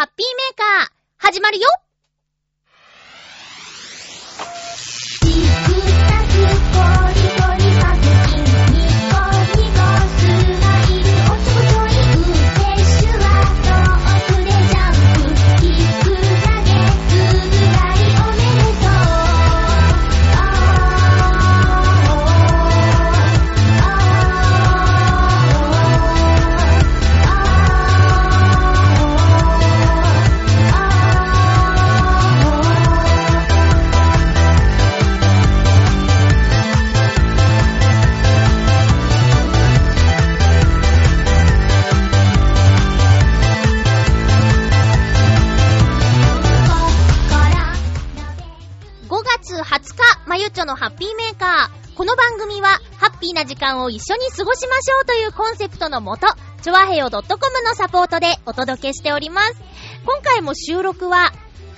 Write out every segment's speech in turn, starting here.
ハッピーメーカー、始まるよゆちょのハッピーメーカー。この番組は、ハッピーな時間を一緒に過ごしましょうというコンセプトのもと、ちょわへよ .com のサポートでお届けしております。今回も収録は、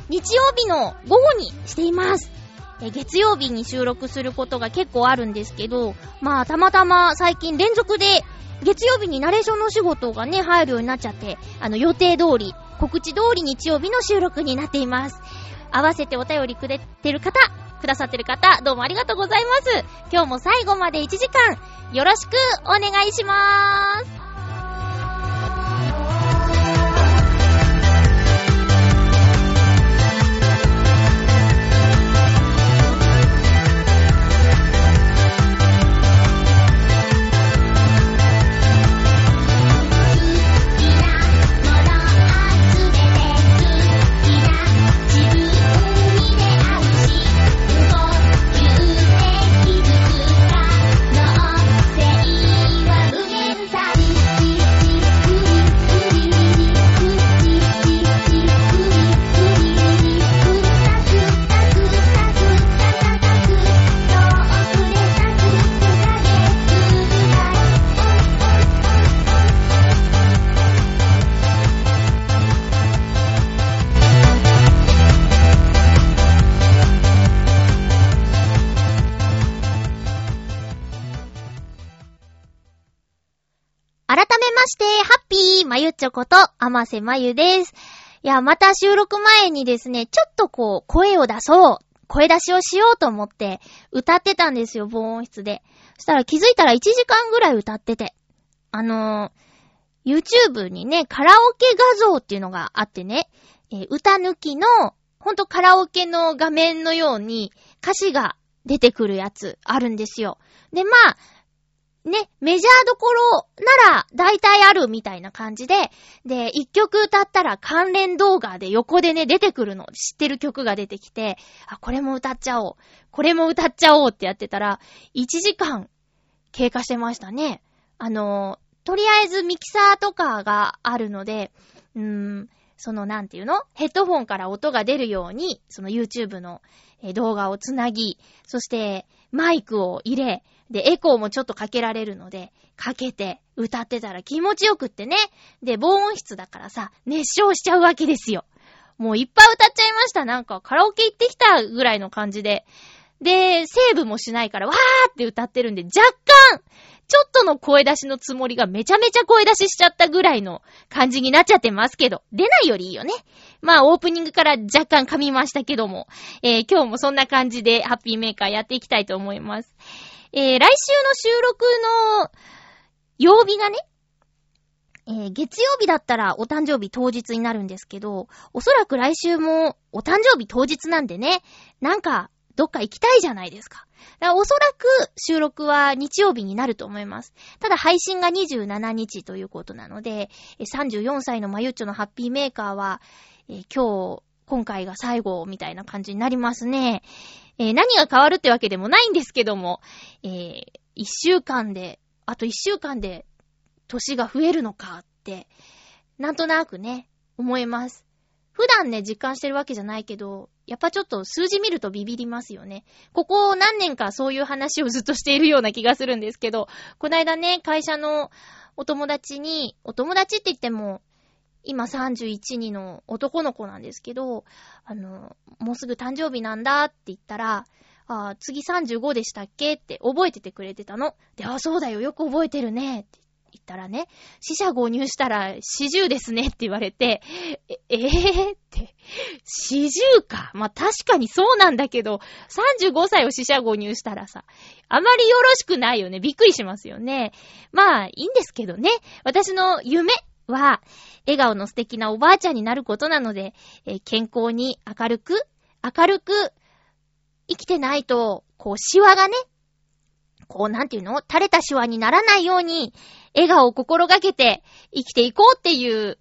日曜日の午後にしています。月曜日に収録することが結構あるんですけど、まあ、たまたま最近連続で、月曜日にナレーションの仕事がね、入るようになっちゃって、あの、予定通り、告知通り日曜日の収録になっています。合わせてお便りくれてる方、くださってる方、どうもありがとうございます。今日も最後まで1時間、よろしくお願いしまーす。まゆちょこと、あませまゆです。いや、また収録前にですね、ちょっとこう、声を出そう、声出しをしようと思って、歌ってたんですよ、防音室で。そしたら気づいたら1時間ぐらい歌ってて。あのー、YouTube にね、カラオケ画像っていうのがあってね、えー歌抜きの、ほんとカラオケの画面のように歌詞が出てくるやつあるんですよ。で、まあ、ね、メジャーどころなら大体あるみたいな感じで、で、一曲歌ったら関連動画で横でね、出てくるの、知ってる曲が出てきて、あ、これも歌っちゃおう。これも歌っちゃおうってやってたら、1時間経過してましたね。あの、とりあえずミキサーとかがあるので、うーん、そのなんていうの？ヘッドフォンから音が出るように、その YouTube の動画をつなぎ、そしてマイクを入れ、で、エコーもちょっとかけられるので、かけて歌ってたら気持ちよくってね。で、防音室だからさ、熱唱しちゃうわけですよ。もういっぱい歌っちゃいました。なんかカラオケ行ってきたぐらいの感じで。で、セーブもしないから、わーって歌ってるんで、若干、ちょっとの声出しのつもりがめちゃめちゃ声出ししちゃったぐらいの感じになっちゃってますけど、出ないよりいいよね。まあ、オープニングから若干噛みましたけども、えー今日もそんな感じでハッピーメーカーやっていきたいと思います。えー来週の収録の曜日がね、えー月曜日だったらお誕生日当日になるんですけど、おそらく来週もお誕生日当日なんでね、なんかどっか行きたいじゃないですか。だからおそらく収録は日曜日になると思います。ただ配信が27日ということなので、34歳のまゆっちょのハッピーメーカーは、えー今日、今回が最後みたいな感じになりますね。えー何が変わるってわけでもないんですけども、えー一週間で、あと一週間で年が増えるのかって、なんとなくね、思います。普段ね、実感してるわけじゃないけど、やっぱちょっと数字見るとビビりますよね。ここ何年かそういう話をずっとしているような気がするんですけど、こないだね、会社のお友達に、お友達って言っても、今31人の男の子なんですけど、あの、もうすぐ誕生日なんだって言ったら、あ次35でしたっけって覚えててくれてたの。で、あ、そうだよ、よく覚えてるねって言ったらね、死者購入したら四十ですねって言われて、え、えー、って、四十か。まあ、確かにそうなんだけど、35歳を死者購入したらさ、あまりよろしくないよね。びっくりしますよね。まあ、いいんですけどね。私の夢は、笑顔の素敵なおばあちゃんになることなので、えー、健康に明るく、明るく、生きてないと、こう、シワがね、こう、なんていうの？垂れたシワにならないように、笑顔を心がけて生きていこうっていう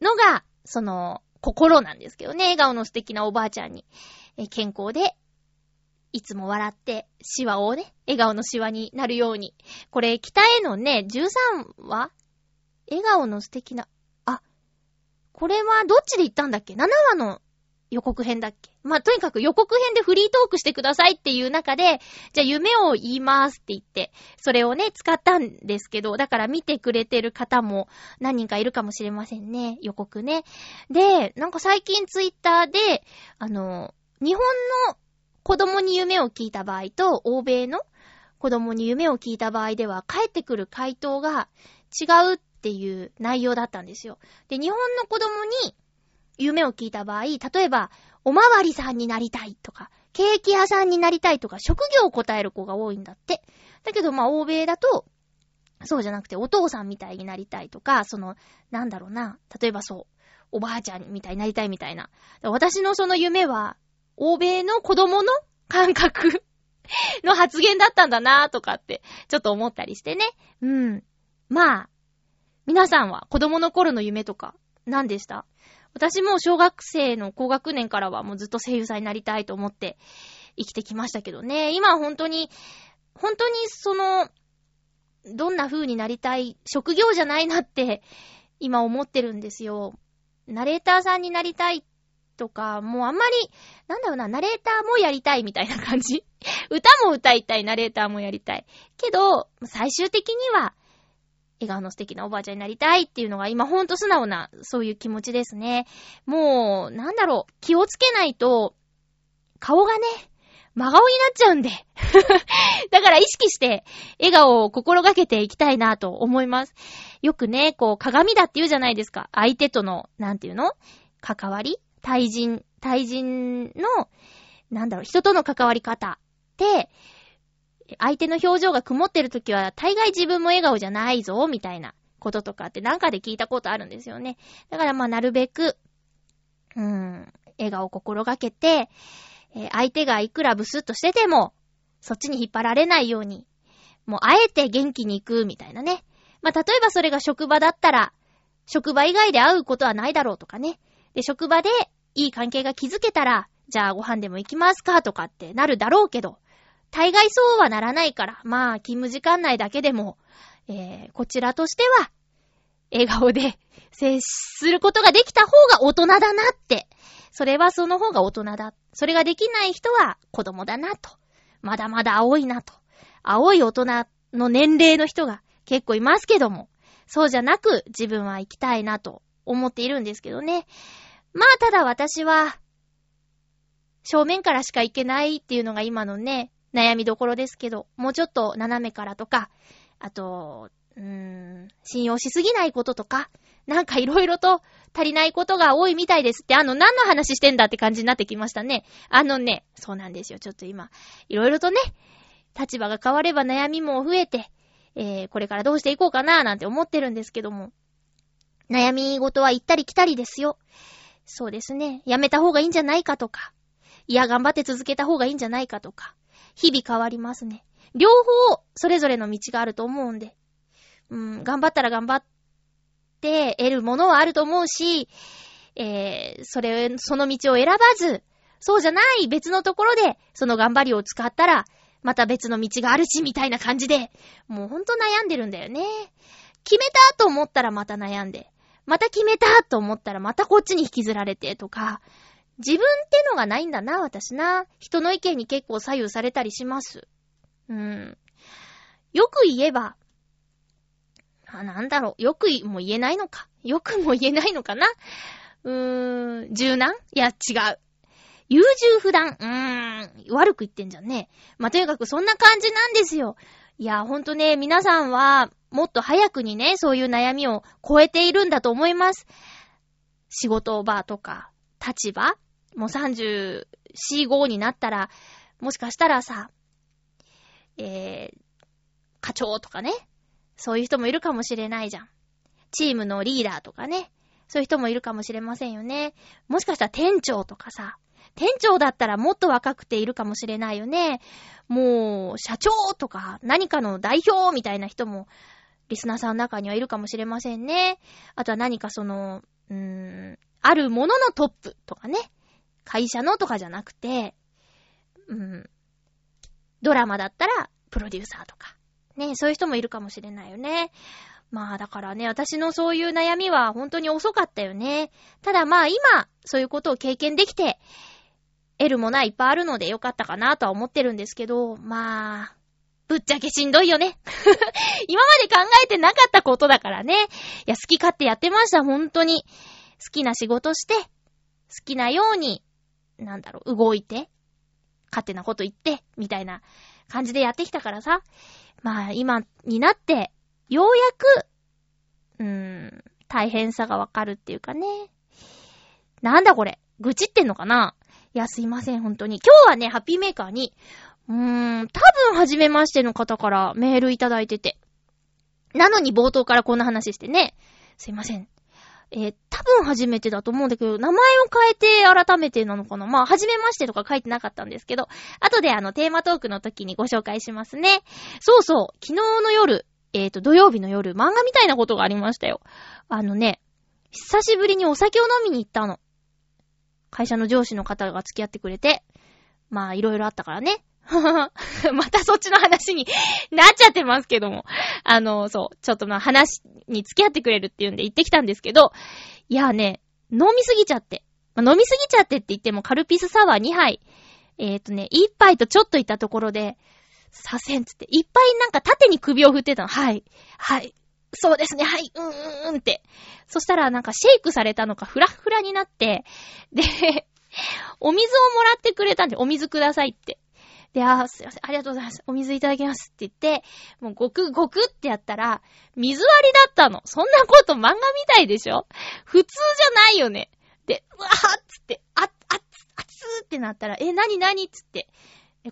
のが、その、心なんですけどね。笑顔の素敵なおばあちゃんに、え健康で、いつも笑って、シワをね、笑顔のシワになるように。これ、北へのね、13話笑顔の素敵な、あ、これはどっちで言ったんだっけ ?7 話の予告編だっけ？まあ、とにかく予告編でフリートークしてくださいっていう中で、じゃあ夢を言いますって言って、それをね、使ったんですけど、だから見てくれてる方も何人かいるかもしれませんね。予告ね。で、なんか最近ツイッターで、あの、日本の子供に夢を聞いた場合と、欧米の子供に夢を聞いた場合では、返ってくる回答が違うっっていう内容だったんですよ。で、日本の子供に夢を聞いた場合、例えば、おまわりさんになりたいとか、ケーキ屋さんになりたいとか、職業を答える子が多いんだって。だけど、まあ、欧米だと、そうじゃなくて、お父さんみたいになりたいとか、その、なんだろうな、例えばそう、おばあちゃんみたいになりたいみたいな。私のその夢は、欧米の子供の感覚の発言だったんだなとかって、ちょっと思ったりしてね。うん。まあ、皆さんは子供の頃の夢とか何でした？私も小学生の高学年からはもうずっと声優さんになりたいと思って生きてきましたけどね。今本当に、本当にその、どんな風になりたい職業じゃないなって今思ってるんですよ。ナレーターさんになりたいとか、もうあんまり、なんだろうな、ナレーターもやりたいみたいな感じ歌も歌いたい、ナレーターもやりたい。けど、最終的には、笑顔の素敵なおばあちゃんになりたいっていうのが今ほんと素直な、そういう気持ちですね。もう、なんだろう、気をつけないと、顔がね、真顔になっちゃうんで。だから意識して、笑顔を心がけていきたいなと思います。よくね、こう、鏡だって言うじゃないですか。相手との、なんていうの？関わり？対人、対人の、なんだろう、人との関わり方って、相手の表情が曇ってる時は、大概自分も笑顔じゃないぞ、みたいなこととかってなんかで聞いたことあるんですよね。だからまあ、なるべく、うーん、笑顔を心がけて、え、相手がいくらブスッとしてても、そっちに引っ張られないように、もうあえて元気に行く、みたいなね。まあ、例えばそれが職場だったら、職場以外で会うことはないだろうとかね。で、職場でいい関係が築けたら、じゃあご飯でも行きますかとかってなるだろうけど、大概そうはならないから、まあ、勤務時間内だけでも、えー、こちらとしては、笑顔で接することができた方が大人だなって。それはその方が大人だ。それができない人は子供だなと。まだまだ青いなと。青い大人の年齢の人が結構いますけども、そうじゃなく自分は生きたいなと思っているんですけどね。まあ、ただ私は、正面からしか行けないっていうのが今のね、悩みどころですけど、もうちょっと斜めからとか、あと、うーん、信用しすぎないこととか、なんかいろいろと足りないことが多いみたいですって、あの、何の話してんだって感じになってきましたね。あのね、そうなんですよ。ちょっと今、いろいろとね、立場が変われば悩みも増えて、えー、これからどうしていこうかなーなんて思ってるんですけども、悩み事は行ったり来たりですよ。そうですね。やめた方がいいんじゃないかとか、いや、頑張って続けた方がいいんじゃないかとか、日々変わりますね。両方、それぞれの道があると思うんで。うん、頑張ったら頑張って得るものはあると思うし、えー、それ、その道を選ばず、そうじゃない別のところで、その頑張りを使ったら、また別の道があるし、みたいな感じで、もうほんと悩んでるんだよね。決めたと思ったらまた悩んで、また決めたと思ったらまたこっちに引きずられてとか、自分ってのがないんだな、私な。人の意見に結構左右されたりします。うん。よく言えば、あ、なんだろう。よくも言えないのか。よくも言えないのかな。うーん、柔軟？いや、違う。優柔不断？うーん、悪く言ってんじゃんね。まあ、とにかくそんな感じなんですよ。いや、ほんとね、皆さんは、もっと早くにね、そういう悩みを超えているんだと思います。仕事場とか、立場もう34、5になったら、もしかしたらさ、えー、課長とかね、そういう人もいるかもしれないじゃん。チームのリーダーとかね、そういう人もいるかもしれませんよね。もしかしたら店長とかさ、店長だったらもっと若くているかもしれないよね。もう、社長とか、何かの代表みたいな人も、リスナーさんの中にはいるかもしれませんね。あとは何かその、うーん、あるもののトップとかね。会社のとかじゃなくて、うん、ドラマだったら、プロデューサーとか。ね、そういう人もいるかもしれないよね。まあだからね、私のそういう悩みは本当に遅かったよね。ただまあ今、そういうことを経験できて、得るものはいっぱいあるのでよかったかなとは思ってるんですけど、まあ、ぶっちゃけしんどいよね。今まで考えてなかったことだからね。いや、好き勝手やってました、本当に。好きな仕事して、好きなように、なんだろう、動いて、勝手なこと言って、みたいな感じでやってきたからさ。まあ、今になって、ようやく、うーん、大変さがわかるっていうかね。なんだこれ愚痴ってんのかないや、すいません、本当に。今日はね、ハッピーメーカーに、うーん、多分、初めましての方からメールいただいてて。なのに冒頭からこんな話してね。すいません。えー、多分初めてだと思うんだけど、名前を変えて改めてなのかな？まあ、初めましてとか書いてなかったんですけど、後であの、テーマトークの時にご紹介しますね。そうそう、昨日の夜、えっ、ー、と、土曜日の夜、漫画みたいなことがありましたよ。あのね、久しぶりにお酒を飲みに行ったの。会社の上司の方が付き合ってくれて、まあ、いろいろあったからね。またそっちの話になっちゃってますけども。あの、そう、ちょっとまあ話に付き合ってくれるっていうんで行ってきたんですけど、いやね、飲みすぎちゃって。まあ、飲みすぎちゃってって言ってもカルピスサワー2杯。えっ、ー、とね、1杯とちょっといったところで、させんつって、いっぱいなんか縦に首を振ってたの。はい。はい。そうですね。はい。うーんって。そしたらなんかシェイクされたのかフラフラになって、で、お水をもらってくれたんで、お水くださいって。で、あ、すいません、ありがとうございます。お水いただきますって言って、もうごくごくってやったら、水割りだったの。そんなこと漫画みたいでしょ？普通じゃないよね。で、うわーっつって、あっ、あっ、あっつーってなったら、え、なになにっつって。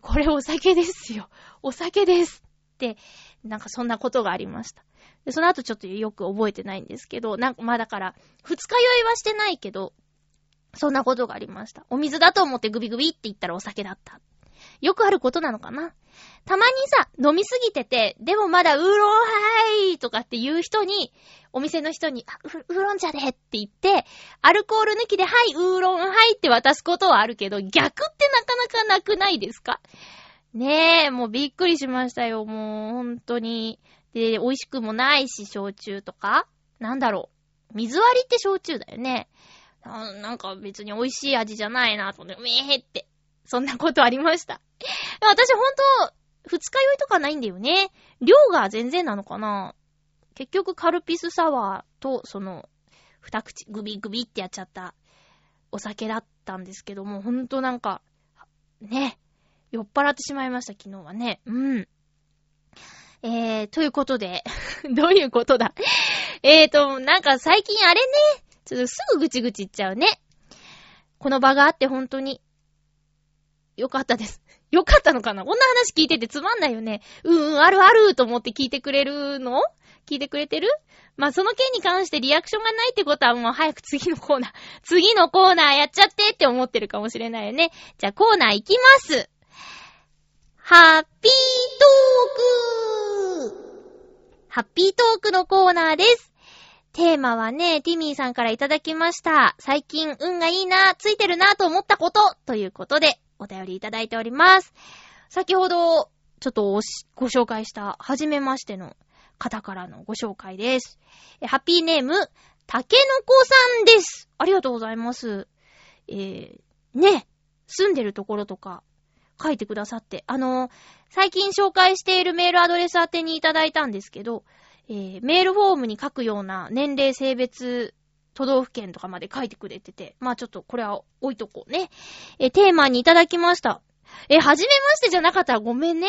これお酒ですよ。お酒ですって、なんかそんなことがありました。で、その後ちょっとよく覚えてないんですけど、なんかまあだから、二日酔いはしてないけど、そんなことがありました。お水だと思ってグビグビって言ったらお酒だった。よくあることなのかな？たまにさ、飲みすぎてて、でもまだウーロンハイとかって言う人に、お店の人に、あ、ウーロン茶でって言って、アルコール抜きで、はい、ウーロンハイって渡すことはあるけど、逆ってなかなかなくないですか？ねえ、もうびっくりしましたよ、もう、ほんとに。で、美味しくもないし、焼酎とかなんだろう。水割りって焼酎だよね。なんか別に美味しい味じゃないなと思って、うめーって。そんなことありました。私ほんと、二日酔いとかないんだよね。量が全然なのかな結局カルピスサワーと、その、二口グビグビってやっちゃったお酒だったんですけども、ほんとなんか、ね、酔っ払ってしまいました、昨日はね。うん。えー、ということで、どういうことだ？えーと、なんか最近あれね、ちょっとすぐぐちぐち言っちゃうね。この場があって本当に、よかったです。よかったのかな？こんな話聞いててつまんないよね。うんうん、あるあると思って聞いてくれるの？聞いてくれてる？まあ、その件に関してリアクションがないってことはもう早く次のコーナー、次のコーナーやっちゃってって思ってるかもしれないよね。じゃあコーナー行きます。ハッピートークハッピートークのコーナーです。テーマはね、ティミーさんからいただきました。最近運がいいな、ついてるなと思ったことということで、お便りいただいております。先ほど、ちょっとご紹介した、はじめましての方からのご紹介です。ハッピーネーム、たけのこさんです。ありがとうございます。えー、ね、住んでるところとか、書いてくださって。あの、最近紹介しているメールアドレス宛てにいただいたんですけど、えー、メールフォームに書くような年齢、性別、都道府県とかまで書いてくれてて、まあちょっとこれは置いとこうね。え、テーマにいただきました。え、はじめましてじゃなかったらごめんね。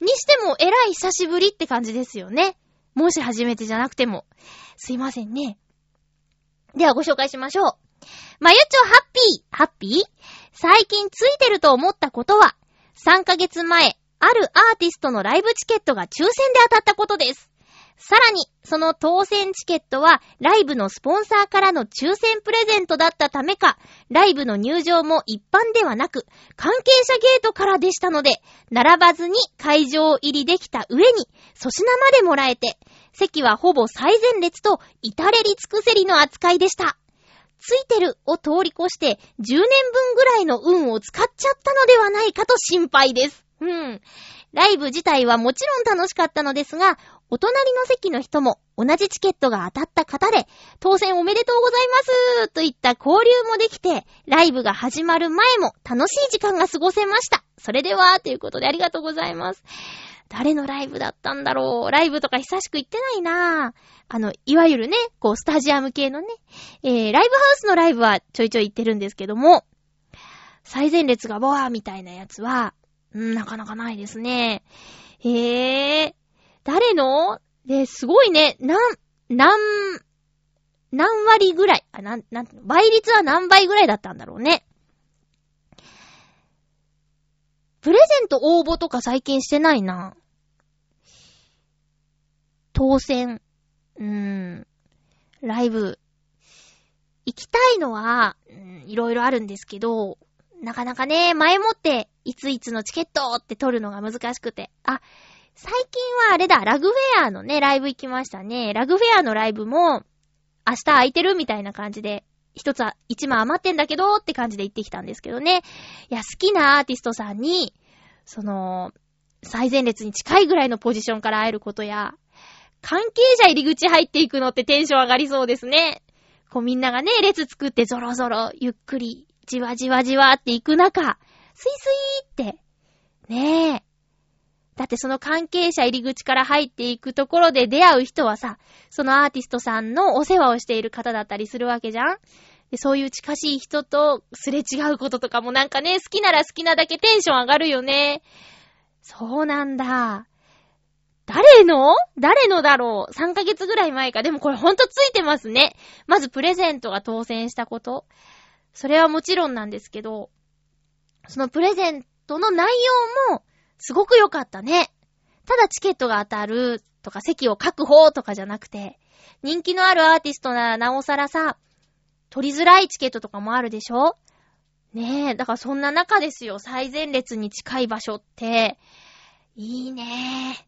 にしても、えらい久しぶりって感じですよね。もし初めてじゃなくても。すいませんね。ではご紹介しましょう。まゆちょハッピー、ハッピー？最近ついてると思ったことは、3ヶ月前、あるアーティストのライブチケットが抽選で当たったことです。さらに、その当選チケットは、ライブのスポンサーからの抽選プレゼントだったためか、ライブの入場も一般ではなく、関係者ゲートからでしたので、並ばずに会場入りできた上に、粗品までもらえて、席はほぼ最前列と、至れり尽くせりの扱いでした。ついてるを通り越して、10年分ぐらいの運を使っちゃったのではないかと心配です。うん。ライブ自体はもちろん楽しかったのですが、お隣の席の人も同じチケットが当たった方で、当選おめでとうございますといった交流もできて、ライブが始まる前も楽しい時間が過ごせました。それでは、ということでありがとうございます。誰のライブだったんだろう？ライブとか久しく行ってないなぁ。あの、いわゆるね、こう、スタジアム系のね、えー、ライブハウスのライブはちょいちょい行ってるんですけども、最前列がボワーみたいなやつは、うん、なかなかないですね。へえ、誰の？で、すごいね、なん、なん、何割ぐらい、あ、なん、なん、倍率は何倍ぐらいだったんだろうね。プレゼント応募とか最近してないな。当選。うーん。ライブ。行きたいのは、うん、いろいろあるんですけど、なかなかね、前もって、いついつのチケットって取るのが難しくて。あ、最近はあれだ、ラグフェアのね、ライブ行きましたね。ラグフェアのライブも、明日空いてるみたいな感じで、一つは一枚余ってんだけどって感じで行ってきたんですけどね。いや、好きなアーティストさんに、その、最前列に近いぐらいのポジションから会えることや、関係者入り口入っていくのってテンション上がりそうですね。こうみんながね、列作ってゾロゾロ、ゆっくり、じわじわじわって行く中、スイスイって、ねえ。だってその関係者入り口から入っていくところで出会う人はさ、そのアーティストさんのお世話をしている方だったりするわけじゃんでそういう近しい人とすれ違うこととかもなんかね、好きなら好きなだけテンション上がるよね。そうなんだ。誰の？誰のだろう ?3 ヶ月ぐらい前か。でもこれほんとついてますね。まずプレゼントが当選したこと。それはもちろんなんですけど、そのプレゼントの内容もすごく良かったね。ただチケットが当たるとか席を確保とかじゃなくて、人気のあるアーティストならなおさらさ、取りづらいチケットとかもあるでしょ？ねえ、だからそんな中ですよ、最前列に近い場所って、いいねえ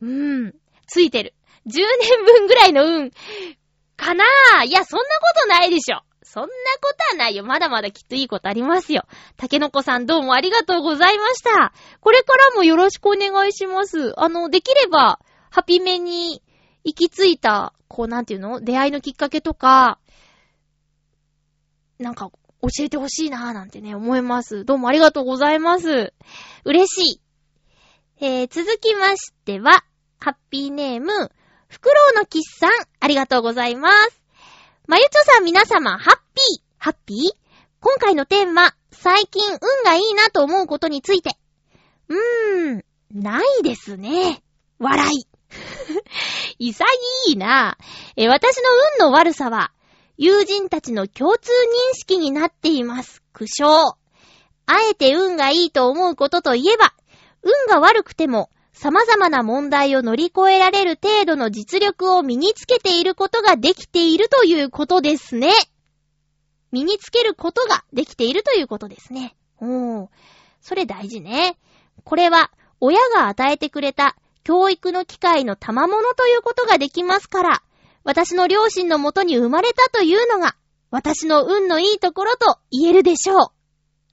うん。ついてる。10年分ぐらいの運、かなぁいや、そんなことないでしょ。そんなことはないよ。まだまだきっといいことありますよ。竹の子さんどうもありがとうございました。これからもよろしくお願いします。あの、できれば、ハピメに行き着いた、こうなんていうの？出会いのきっかけとか、なんか教えてほしいなぁなんてね、思います。どうもありがとうございます。嬉しい。えー、続きましては、ハッピーネーム、フクロウのキスさん、ありがとうございます。まゆちょさん皆様、ハッピー、ハッピー？今回のテーマ、最近運がいいなと思うことについて。うーん、ないですね。笑い。潔いな。え、私の運の悪さは、友人たちの共通認識になっています。苦笑。あえて運がいいと思うことといえば、運が悪くても、様々な問題を乗り越えられる程度の実力を身につけていることができているということですね。身につけることができているということですね。おー。それ大事ね。これは、親が与えてくれた教育の機会の賜物ということができますから、私の両親のもとに生まれたというのが、私の運のいいところと言えるでしょう。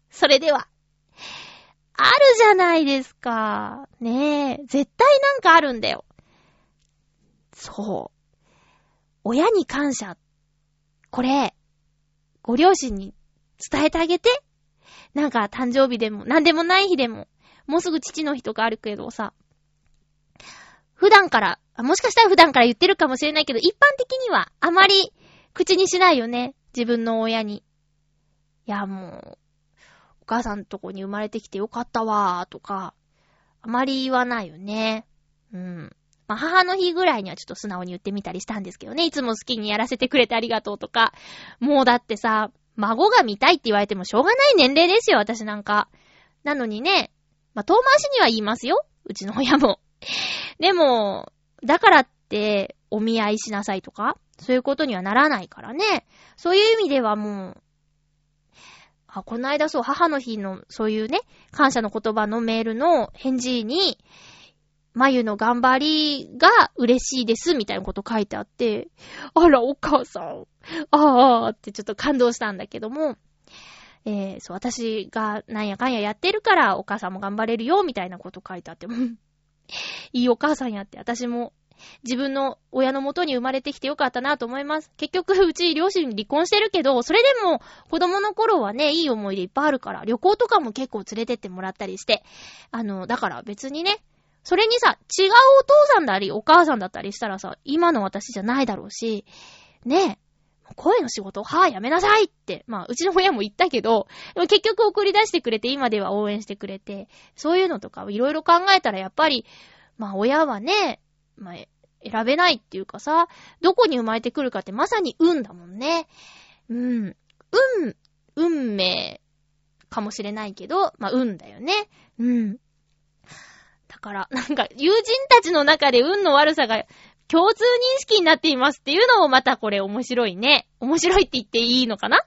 それでは。あるじゃないですか。ねえ。絶対なんかあるんだよ。そう。親に感謝。これ、ご両親に伝えてあげて。なんか誕生日でも、なんでもない日でも、もうすぐ父の日とかあるけどさ、普段から、もしかしたら普段から言ってるかもしれないけど、一般的にはあまり口にしないよね。自分の親に。いや、もう、お母さんのとこに生まれてきてよかったわーとか、あまり言わないよね。うん。まあ、母の日ぐらいにはちょっと素直に言ってみたりしたんですけどね。いつも好きにやらせてくれてありがとうとか。もうだってさ、孫が見たいって言われてもしょうがない年齢ですよ、私なんか。なのにね、まあ、遠回しには言いますよ。うちの親も。でも、だからって、お見合いしなさいとか、そういうことにはならないからね。そういう意味ではもう、あ、この間そう、母の日の、そういうね、感謝の言葉のメールの返事に、まゆの頑張りが嬉しいです、みたいなこと書いてあって、あら、お母さん、あーってちょっと感動したんだけども、えー、そう、私がなんやかんややってるから、お母さんも頑張れるよ、みたいなこと書いてあって、いいお母さんやって、私も自分の親の元に生まれてきてよかったなと思います。結局、うち両親離婚してるけど、それでも子供の頃はね、いい思い出いっぱいあるから、旅行とかも結構連れてってもらったりして、あの、だから別にね、それにさ、違うお父さんだり、お母さんだったりしたらさ、今の私じゃないだろうし、ねえ、声の仕事、はぁ、やめなさいって、まあ、うちの親も言ったけど、結局送り出してくれて、今では応援してくれて、そういうのとかいろいろ考えたら、やっぱり、まあ、親はね、まあ、選べないっていうかさ、どこに生まれてくるかってまさに運だもんね。うん。運、運命かもしれないけど、まあ、運だよね。うん。だから、なんか、友人たちの中で運の悪さが共通認識になっていますっていうのもまたこれ面白いね。面白いって言っていいのかな？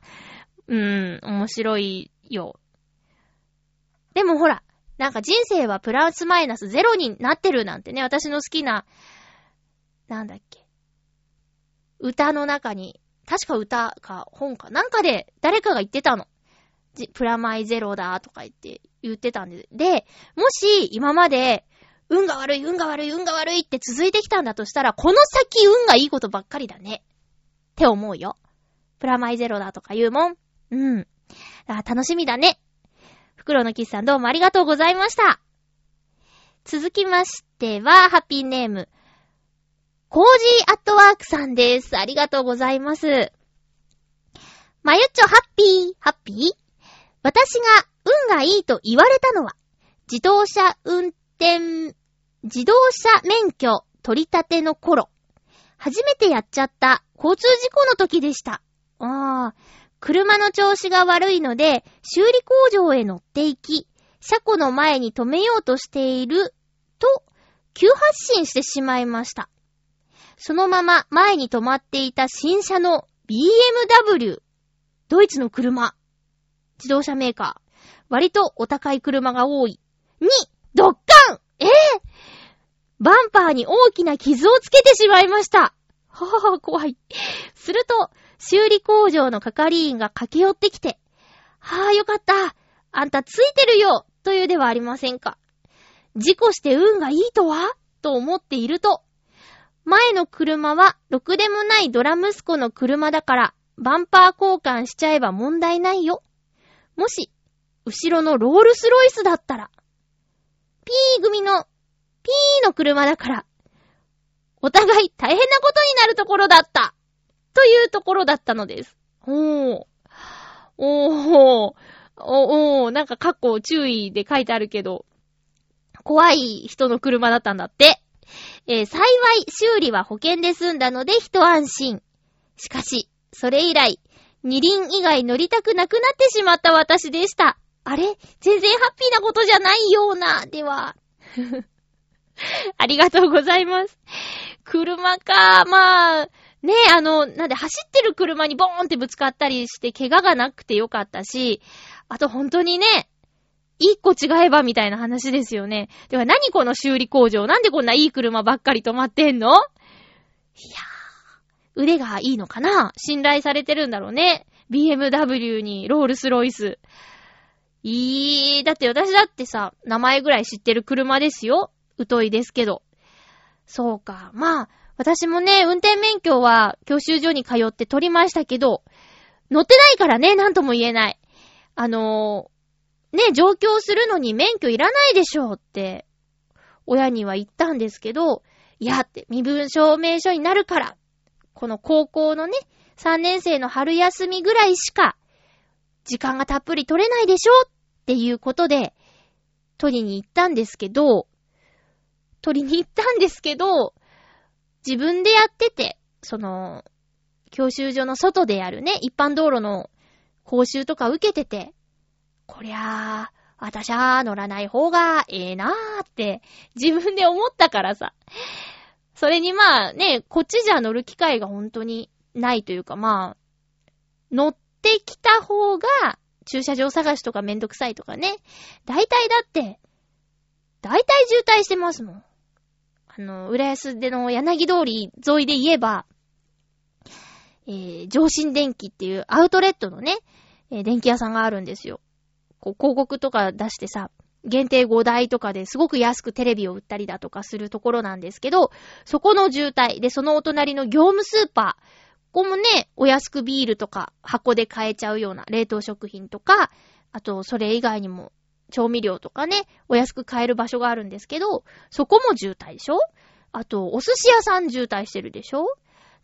うん、面白いよ。でもほら、なんか人生はプラスマイナスゼロになってるなんてね、私の好きな、なんだっけ。歌の中に、確か歌か本かなんかで誰かが言ってたの。プラマイゼロだとか言って言ってたんで。で、もし今まで運が悪い、運が悪い、運が悪いって続いてきたんだとしたら、この先運がいいことばっかりだね。って思うよ。プラマイゼロだとか言うもん。うん。楽しみだね。袋のキスさんどうもありがとうございました。続きましては、ハッピーネーム、コージーアットワークさんです。ありがとうございます。まゆっちょハッピー、ハッピー？私が運がいいと言われたのは、自動車運転、自動車免許取り立ての頃、初めてやっちゃった交通事故の時でした。ああ、車の調子が悪いので、修理工場へ乗っていき、車庫の前に止めようとしている、と、急発進してしまいました。そのまま前に止まっていた新車の BMW、ドイツの車、自動車メーカー、割とお高い車が多い、に、ドッカンええー、バンパーに大きな傷をつけてしまいました。ははは、怖い。すると、修理工場の係員が駆け寄ってきて、はぁ、よかった。あんたついてるよというではありませんか。事故して運がいいとは？と思っていると、前の車はろくでもないドラ息子の車だから、バンパー交換しちゃえば問題ないよ。もし、後ろのロールスロイスだったら、ピー組の、ピーの車だから、お互い大変なことになるところだったというところだったのです。おー。おー。おー、なんか過去注意で書いてあるけど、怖い人の車だったんだって。えー、幸い修理は保険で済んだので一安心。しかし、それ以来、二輪以外乗りたくなくなってしまった私でした。あれ？全然ハッピーなことじゃないような。では。ありがとうございます。車か、まあ、ねえ、あの、なんで走ってる車にボーンってぶつかったりして怪我がなくてよかったし、あと本当にね、一個違えばみたいな話ですよね。では何この修理工場？なんでこんないい車ばっかり止まってんの？いやー、腕がいいのかな？信頼されてるんだろうね。BMW にロールスロイス。いいー、だって私だってさ、名前ぐらい知ってる車ですよ。疎いですけど。そうか。まあ、私もね、運転免許は教習所に通って取りましたけど、乗ってないからね、なんとも言えない。あのー、ね、上京するのに免許いらないでしょうって、親には言ったんですけど、いやって、身分証明書になるから、この高校のね、3年生の春休みぐらいしか、時間がたっぷり取れないでしょっていうことで、取りに行ったんですけど、取りに行ったんですけど、自分でやってて、その、教習所の外でやるね、一般道路の講習とか受けてて、こりゃあ、私は乗らない方がええなーって自分で思ったからさ。それにまあね、こっちじゃ乗る機会が本当にないというかまあ、乗ってきた方が駐車場探しとかめんどくさいとかね。大体だって、大体渋滞してますもん。あの、浦安での柳通り沿いで言えば、えー、上新電気っていうアウトレットのね、えー、電気屋さんがあるんですよ。こう、広告とか出してさ、限定5台とかですごく安くテレビを売ったりだとかするところなんですけど、そこの渋滞で、そのお隣の業務スーパー、ここもね、お安くビールとか箱で買えちゃうような冷凍食品とか、あと、それ以外にも調味料とかね、お安く買える場所があるんですけど、そこも渋滞でしょ？あと、お寿司屋さん渋滞してるでしょ？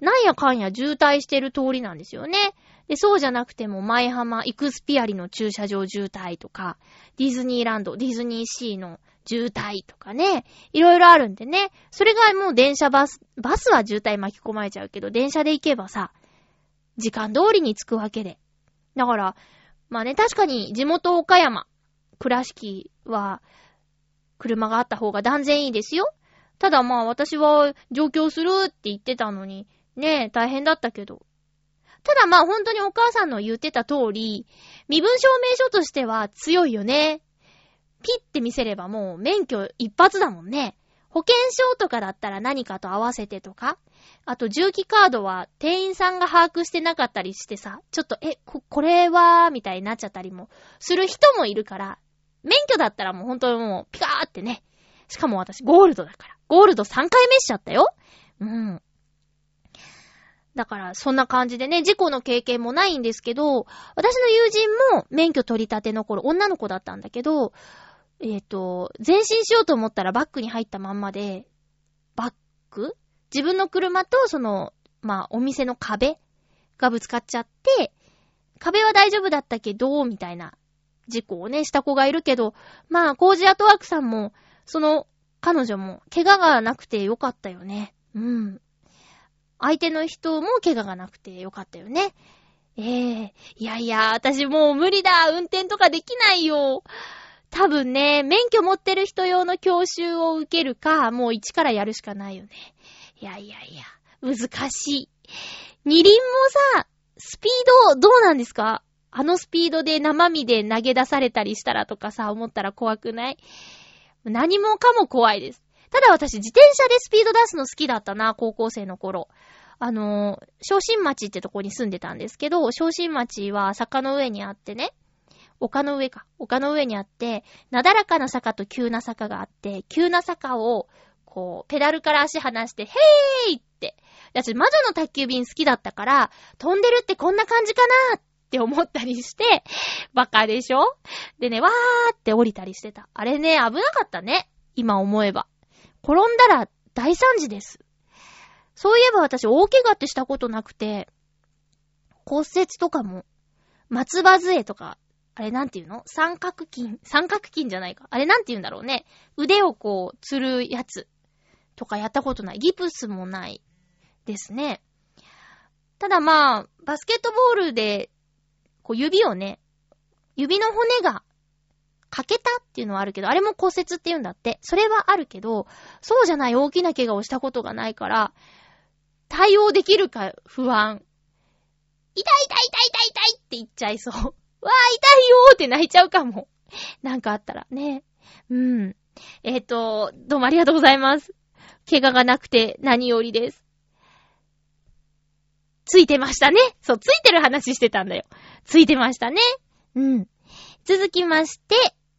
なんやかんや渋滞してる通りなんですよね。で、そうじゃなくても、前浜、イクスピアリの駐車場渋滞とか、ディズニーランド、ディズニーシーの渋滞とかね、いろいろあるんでね、それがもう電車バス、バスは渋滞巻き込まれちゃうけど、電車で行けばさ、時間通りに着くわけで。だから、まあね、確かに地元岡山、倉敷は、車があった方が断然いいですよ。ただまあ私は上京するって言ってたのに、ねえ、大変だったけど。ただまあ本当にお母さんの言ってた通り、身分証明書としては強いよね。ピッて見せればもう免許一発だもんね。保険証とかだったら何かと合わせてとか。あと重機カードは店員さんが把握してなかったりしてさ、ちょっと、え、こ、これは、みたいになっちゃったりもする人もいるから、免許だったらもう本当にもうピカーってね。しかも私ゴールドだから。ゴールド3回目しちゃったよ。うん。だから、そんな感じでね、事故の経験もないんですけど、私の友人も免許取り立ての頃、女の子だったんだけど、えっ、ー、と、前進しようと思ったらバックに入ったまんまで、バック自分の車とその、まあ、お店の壁がぶつかっちゃって、壁は大丈夫だったけど、みたいな事故をね、した子がいるけど、まあ、コージアトワークさんも、その、彼女も、怪我がなくてよかったよね。うん。相手の人も怪我がなくてよかったよね。ええー、いやいや、私もう無理だ運転とかできないよ多分ね、免許持ってる人用の教習を受けるか、もう一からやるしかないよね。いやいやいや、難しい。二輪もさ、スピード、どうなんですか？あのスピードで生身で投げ出されたりしたらとかさ、思ったら怖くない？何もかも怖いです。ただ私、自転車でスピード出すの好きだったな、高校生の頃。あの、昇進町ってとこに住んでたんですけど、昇進町は坂の上にあってね、丘の上か。丘の上にあって、なだらかな坂と急な坂があって、急な坂を、こう、ペダルから足離して、へーいって。私、魔女の宅急便好きだったから、飛んでるってこんな感じかなっって思ったりして、バカでしょ？でね、わーって降りたりしてた。あれね、危なかったね。今思えば。転んだら大惨事です。そういえば私大怪我ってしたことなくて、骨折とかも、松葉杖とか、あれなんて言うの？三角筋三角筋じゃないか。あれなんて言うんだろうね。腕をこう、つるやつとかやったことない。ギプスもないですね。ただまあ、バスケットボールでこう指をね、指の骨が欠けたっていうのはあるけど、あれも骨折って言うんだって。それはあるけど、そうじゃない大きな怪我をしたことがないから、対応できるか不安。痛い痛い痛い痛い痛いって言っちゃいそう。わー痛いよーって泣いちゃうかも。なんかあったらね。うん。えっ、ー、と、どうもありがとうございます。怪我がなくて何よりです。ついてましたね。そう、ついてる話してたんだよ。ついてましたね。うん。続きまして、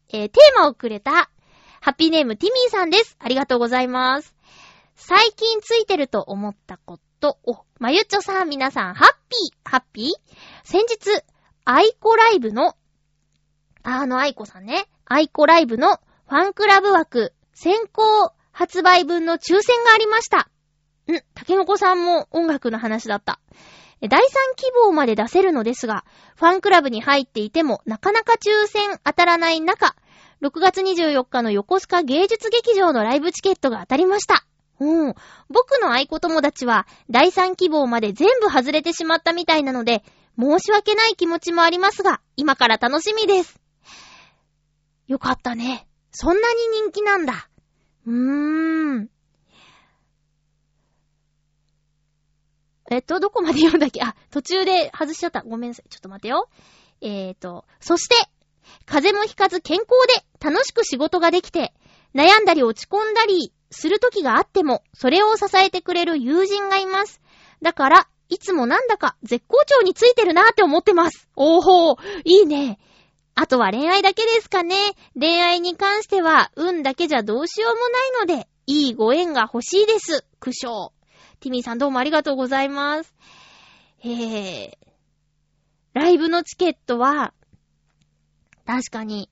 えー、テーマをくれた、ハッピーネームティミーさんです。ありがとうございます。最近ついてると思ったこと、お、まゆっちょさん、皆さん、ハッピー、ハッピー？先日、アイコライブの、あのアイコさんね、アイコライブのファンクラブ枠、先行発売分の抽選がありました。ん、竹の子さんも音楽の話だった。第3希望まで出せるのですが、ファンクラブに入っていてもなかなか抽選当たらない中、6月24日の横須賀芸術劇場のライブチケットが当たりました。うん。僕の愛子友達は第3希望まで全部外れてしまったみたいなので、申し訳ない気持ちもありますが、今から楽しみです。よかったね。そんなに人気なんだ。うーん。えっと、どこまで読んだっけ？あ、途中で外しちゃった。ごめんなさい。ちょっと待ってよ。えーと、そして、風邪もひかず健康で楽しく仕事ができて、悩んだり落ち込んだりする時があっても、それを支えてくれる友人がいます。だから、いつもなんだか絶好調についてるなーって思ってます。おーほー、いいね。あとは恋愛だけですかね。恋愛に関しては、運だけじゃどうしようもないので、いいご縁が欲しいです。苦笑。ティミーさんどうもありがとうございます。えー、ライブのチケットは、確かに、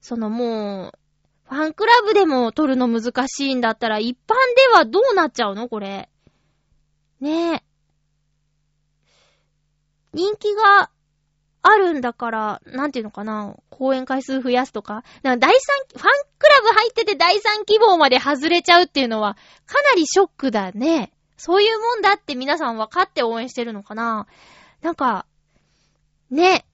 そのもう、ファンクラブでも取るの難しいんだったら、一般ではどうなっちゃうの？これ。ねえ。人気があるんだから、なんていうのかな、公演回数増やすとか。か第三、ファンクラブ入ってて第三希望まで外れちゃうっていうのは、かなりショックだね。そういうもんだって皆さん分かって応援してるのかな？なんか、ね、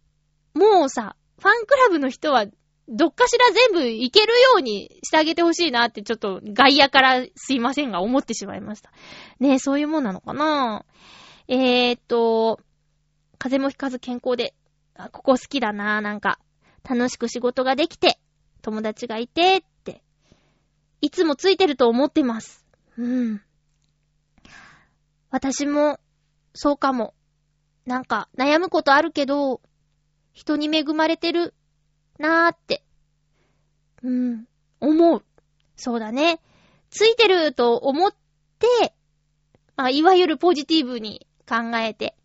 もうさ、ファンクラブの人は、どっかしら全部いけるようにしてあげてほしいなってちょっと外野からすいませんが思ってしまいました。ねそういうもんなのかな？えーっと、風邪もひかず健康で、あ、ここ好きだななんか、楽しく仕事ができて、友達がいて、って、いつもついてると思ってます。うん。私も、そうかも。なんか、悩むことあるけど、人に恵まれてる、なーって。うん、思う。そうだね。ついてると思って、まあ、いわゆるポジティブに考えて。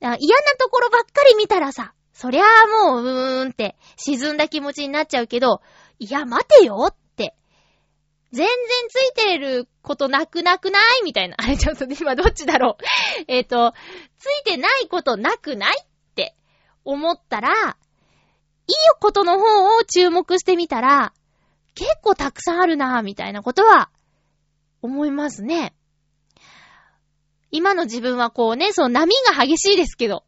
嫌なところばっかり見たらさ、そりゃあもう、うーんって沈んだ気持ちになっちゃうけど、いや、待てよっ全然ついてることなくなくない？みたいな。あれちょっと今どっちだろう？えっ、と、ついてないことなくない？って思ったら、いいことの方を注目してみたら、結構たくさんあるな、みたいなことは、思いますね。今の自分はこうね、その波が激しいですけど、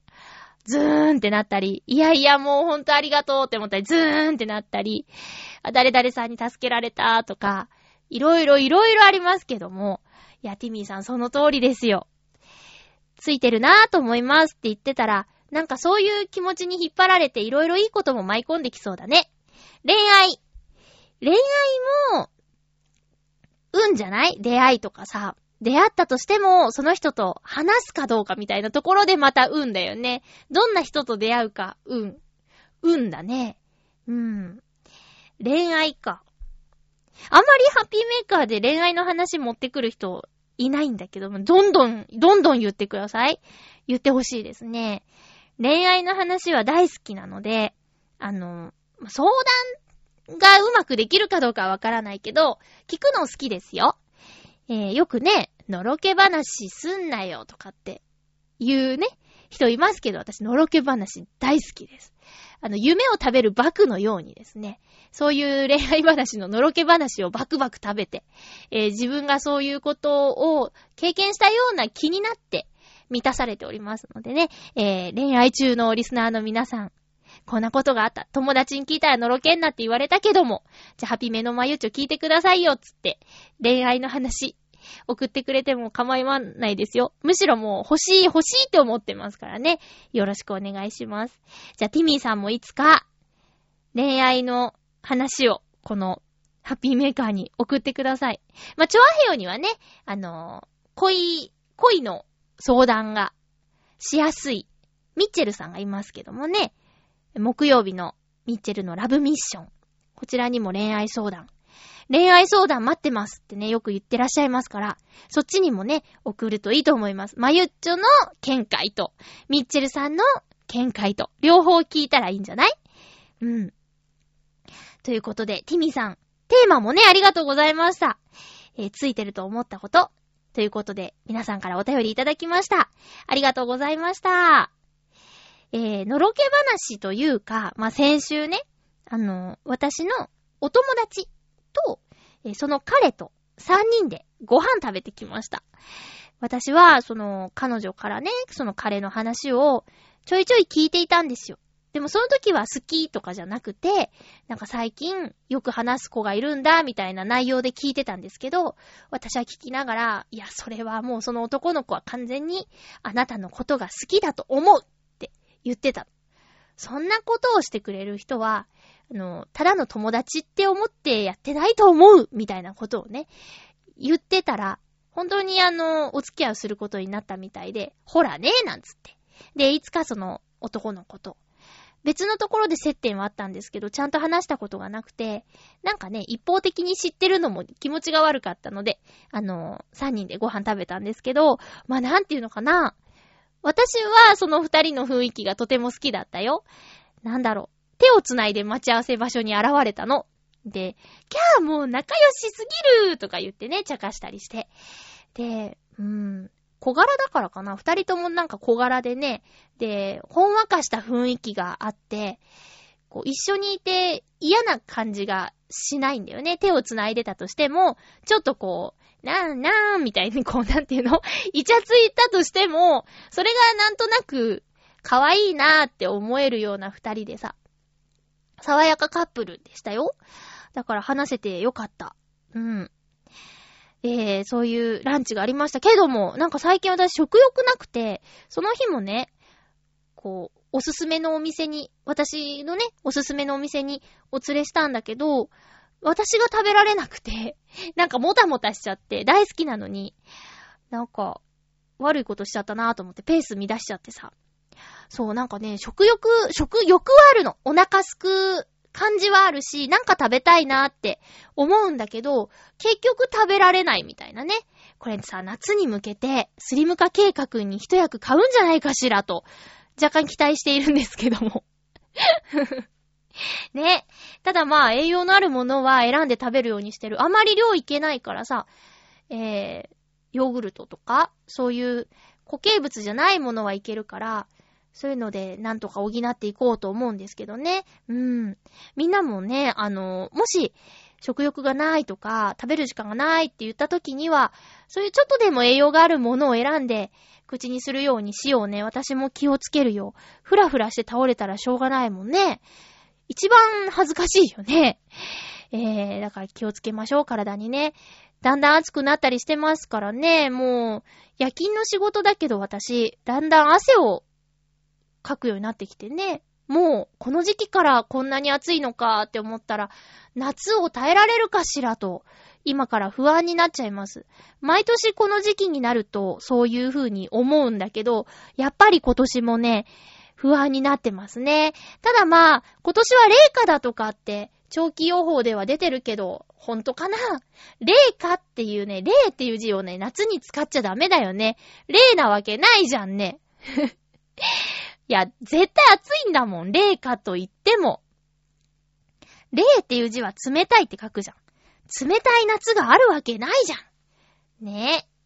ズーンってなったり、いやいやもうほんとありがとうって思ったり、ズーンってなったり、誰々さんに助けられたとか、いろいろいろいろありますけども、いや、ティミーさんその通りですよ。ついてるなぁと思いますって言ってたら、なんかそういう気持ちに引っ張られていろいろいいことも舞い込んできそうだね。恋愛。恋愛も、運じゃない？出会いとかさ。出会ったとしても、その人と話すかどうかみたいなところでまた運だよね。どんな人と出会うか、運。運だね。うん。恋愛か。あんまりハッピーメーカーで恋愛の話持ってくる人いないんだけども、どんどん、どんどん言ってください。言ってほしいですね。恋愛の話は大好きなので、あの、相談がうまくできるかどうかはわからないけど、聞くの好きですよ。えー、よくね、のろけ話すんなよとかって言うね、人いますけど、私のろけ話大好きです。あの、夢を食べるバクのようにですね、そういう恋愛話ののろけ話をバクバク食べて、えー、自分がそういうことを経験したような気になって満たされておりますのでね、えー、恋愛中のリスナーの皆さん、こんなことがあった。友達に聞いたらのろけんなって言われたけども、じゃあハピメのまゆちょ聞いてくださいよ、つって、恋愛の話、送ってくれても構わないですよ。むしろもう欲しい欲しいって思ってますからね。よろしくお願いします。じゃあティミーさんもいつか恋愛の話をこのハッピーメーカーに送ってください。まあ、チョアヘヨにはね、あのー、恋、恋の相談がしやすいミッチェルさんがいますけどもね、木曜日のミッチェルのラブミッション。こちらにも恋愛相談恋愛相談待ってますってね、よく言ってらっしゃいますから、そっちにもね、送るといいと思います。まゆっちょの見解と、ミッチェルさんの見解と、両方聞いたらいいんじゃない？うん。ということで、ティミさん、テーマもね、ありがとうございました。えー、ついてると思ったこと。ということで、皆さんからお便りいただきました。ありがとうございました。えー、のろけ話というか、まあ、先週ね、あの、私のお友達と、えー、その彼と3人でご飯食べてきました。私は、その、彼女からね、その彼の話をちょいちょい聞いていたんですよ。でもその時は好きとかじゃなくて、なんか最近よく話す子がいるんだ、みたいな内容で聞いてたんですけど、私は聞きながら、いや、それはもうその男の子は完全にあなたのことが好きだと思うって言ってた。そんなことをしてくれる人は、あの、ただの友達って思ってやってないと思うみたいなことをね、言ってたら、本当にあの、お付き合いをすることになったみたいで、ほらね、なんつって。で、いつかその男の子と、別のところで接点はあったんですけど、ちゃんと話したことがなくて、なんかね、一方的に知ってるのも気持ちが悪かったので、あの三人でご飯食べたんですけど、まあ、なんていうのかな。私はその二人の雰囲気がとても好きだったよ。なんだろう。手を繋いで待ち合わせ場所に現れたの。で、キャーもう仲良しすぎるとか言ってね、茶化したりして。で、うーん、小柄だからかな二人ともなんか小柄でね、で、ほんわかした雰囲気があって、こう、一緒にいて嫌な感じがしないんだよね。手を繋いでたとしても、ちょっとこう、なーなーみたいに こう、なんていうの？イチャついたとしても、それがなんとなく、可愛いなーって思えるような二人でさ、爽やかカップルでしたよ。だから話せてよかった。うん。えー、そういうランチがありましたけども、なんか最近私食欲なくて、その日もね、こう、おすすめのお店に、私のね、おすすめのお店にお連れしたんだけど、私が食べられなくて、なんかもたもたしちゃって、大好きなのに、なんか、悪いことしちゃったなぁと思ってペース乱しちゃってさ。そう、なんかね、食欲、食欲はあるの。お腹すく感じはあるし、なんか食べたいなって思うんだけど、結局食べられないみたいなね。これさ、夏に向けて、スリム化計画に一役買うんじゃないかしらと、若干期待しているんですけども。ね。ただまあ、栄養のあるものは選んで食べるようにしてる。あまり量いけないからさ、えー、ヨーグルトとか、そういう固形物じゃないものはいけるから、そういうので、なんとか補っていこうと思うんですけどね。うん。みんなもね、あの、もし、食欲がないとか、食べる時間がないって言った時には、そういうちょっとでも栄養があるものを選んで、口にするようにしようね。私も気をつけるよ。ふらふらして倒れたらしょうがないもんね。一番恥ずかしいよね。えー、だから気をつけましょう、体にね。だんだん暑くなったりしてますからね。もう、夜勤の仕事だけど私、だんだん汗を書くようになってきてね。もう、この時期からこんなに暑いのかって思ったら、夏を耐えられるかしらと、今から不安になっちゃいます。毎年この時期になると、そういう風に思うんだけど、やっぱり今年もね、不安になってますね。ただまあ、今年は冷夏だとかって、長期予報では出てるけど、ほんとかな？冷夏っていうね、冷っていう字をね、夏に使っちゃダメだよね。冷なわけないじゃんね。いや、絶対暑いんだもん。冷夏と言っても。冷っていう字は冷たいって書くじゃん。冷たい夏があるわけないじゃん。ねえ。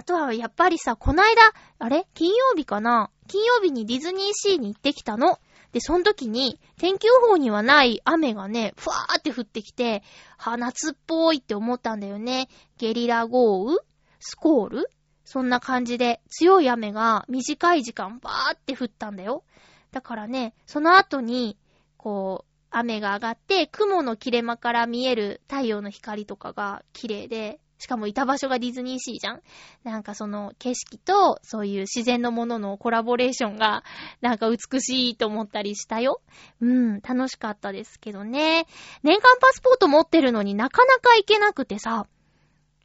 あとは、やっぱりさ、こないだ、あれ？金曜日かな？金曜日にディズニーシーに行ってきたの。で、その時に、天気予報にはない雨がね、ふわーって降ってきて、は、夏っぽいって思ったんだよね。ゲリラ豪雨？スコール？そんな感じで強い雨が短い時間バーって降ったんだよ。だからね、その後に、こう、雨が上がって、雲の切れ間から見える太陽の光とかが綺麗で、しかもいた場所がディズニーシーじゃん？なんかその景色とそういう自然のもののコラボレーションがなんか美しいと思ったりしたよ？うん、楽しかったですけどね。年間パスポート持ってるのになかなか行けなくてさ。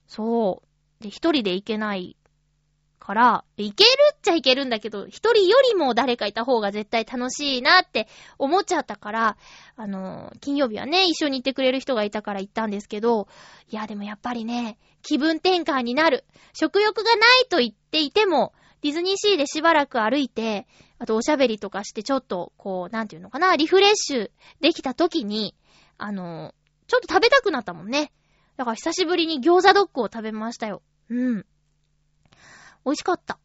そう。で、一人で行けないから、いけるっちゃいけるんだけど、一人よりも誰かいた方が絶対楽しいなって思っちゃったから、あの、金曜日はね、一緒に行ってくれる人がいたから行ったんですけど、いや、でもやっぱりね、気分転換になる。食欲がないと言っていても、ディズニーシーでしばらく歩いて、あとおしゃべりとかしてちょっと、こう、なんていうのかな、リフレッシュできた時に、あの、ちょっと食べたくなったもんね。だから久しぶりに餃子ドッグを食べましたよ。うん。美味しかった。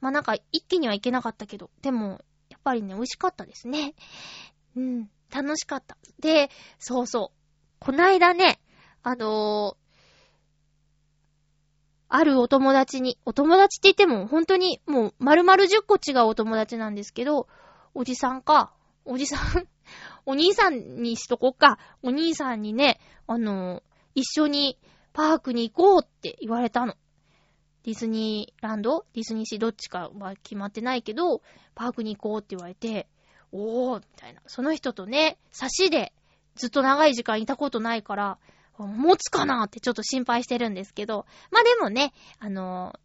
まあ、なんか、一気にはいけなかったけど、でも、やっぱりね、美味しかったですね。うん、楽しかった。で、そうそうこないだね、あのー、あるお友達に、お友達って言っても本当にもう丸々10個違うお友達なんですけど、おじさんか、おじさん お兄さんにしとこっか。お兄さんにね、あのー、一緒にパークに行こうって言われたの。ディズニーランドディズニーシーどっちかは決まってないけど、パークに行こうって言われて、おー、みたいな。その人とね、差しでずっと長い時間いたことないから、持つかなってちょっと心配してるんですけど、まあでもね、あの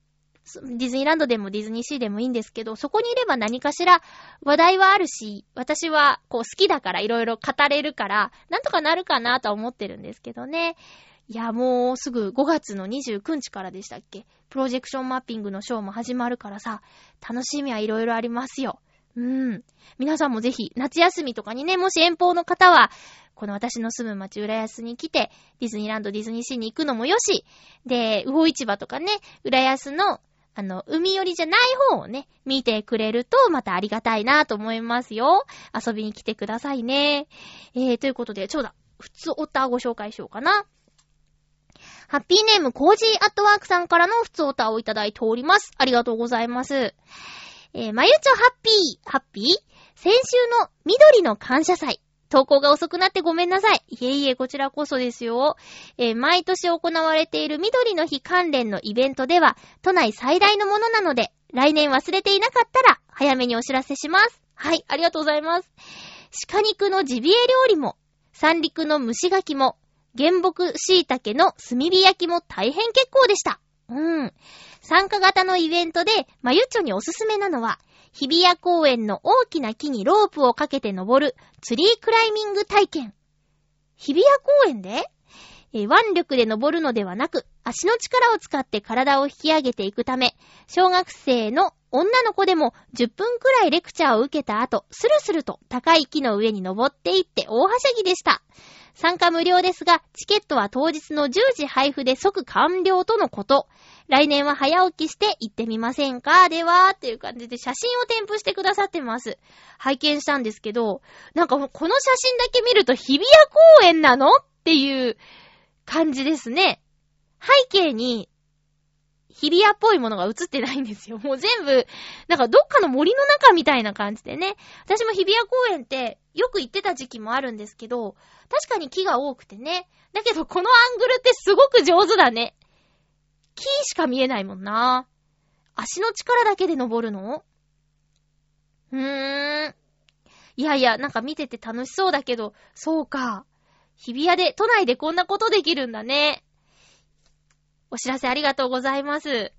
ディズニーランドでもディズニーシーでもいいんですけど、そこにいれば何かしら話題はあるし、私はこう好きだから色々語れるから、なんとかなるかなとは思ってるんですけどね。いや、もうすぐ5月の29日からでしたっけ？プロジェクションマッピングのショーも始まるからさ、楽しみはいろいろありますよ。うん。皆さんもぜひ、夏休みとかにね、もし遠方の方は、この私の住む町浦安に来て、ディズニーランド、ディズニーシーに行くのもよし、で、魚市場とかね、浦安の、あの、海寄りじゃない方をね、見てくれると、またありがたいなと思いますよ。遊びに来てくださいね。えー、ということで、ちょうだ、普通オタご紹介しようかな。ハッピーネームコージーアットワークさんからの普通オタをいただいております。ありがとうございます。えー、まゆちょハッピー、ハッピー？先週の緑の感謝祭。投稿が遅くなってごめんなさい。いえいえ、こちらこそですよ。えー、毎年行われている緑の日関連のイベントでは、都内最大のものなので、来年忘れていなかったら、早めにお知らせします。はい、ありがとうございます。鹿肉のジビエ料理も、三陸の蒸し柿も、原木椎茸の炭火焼きも大変結構でした。うん。参加型のイベントで、まゆちょにおすすめなのは、日比谷公園の大きな木にロープをかけて登るツリークライミング体験。日比谷公園でえ腕力で登るのではなく、足の力を使って体を引き上げていくため、小学生の女の子でも10分くらいレクチャーを受けた後、スルスルと高い木の上に登っていって大はしゃぎでした。参加無料ですが、チケットは当日の10時配布で即完了とのこと。来年は早起きして行ってみませんか？では、っていう感じで写真を添付してくださってます。拝見したんですけど、なんかこの写真だけ見ると日比谷公園なの？っていう感じですね。背景に日比谷っぽいものが映ってないんですよ。もう全部、なんかどっかの森の中みたいな感じでね。私も日比谷公園ってよく行ってた時期もあるんですけど、確かに木が多くてね。だけどこのアングルってすごく上手だね。木しか見えないもんな。足の力だけで登るの？うーん。いやいや、なんか見てて楽しそうだけど、そうか。日比谷で、都内でこんなことできるんだね。お知らせありがとうございます。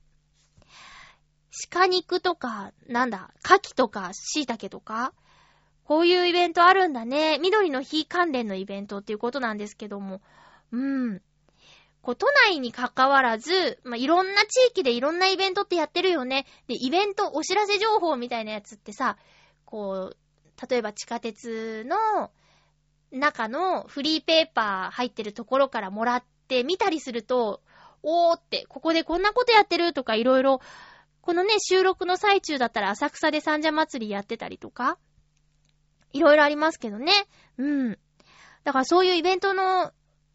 鹿肉とか、なんだ、牡蠣とか、椎茸とか、こういうイベントあるんだね。緑の日関連のイベントっていうことなんですけども。うん。こう、都内に関わらず、まあ、いろんな地域でいろんなイベントってやってるよね。で、イベント、お知らせ情報みたいなやつってさ、こう、例えば地下鉄の中のフリーペーパー入ってるところからもらってみたりすると、おーって、ここでこんなことやってるとかいろいろ、このね、収録の最中だったら浅草で三社祭りやってたりとか、いろいろありますけどね。うん。だからそういうイベントの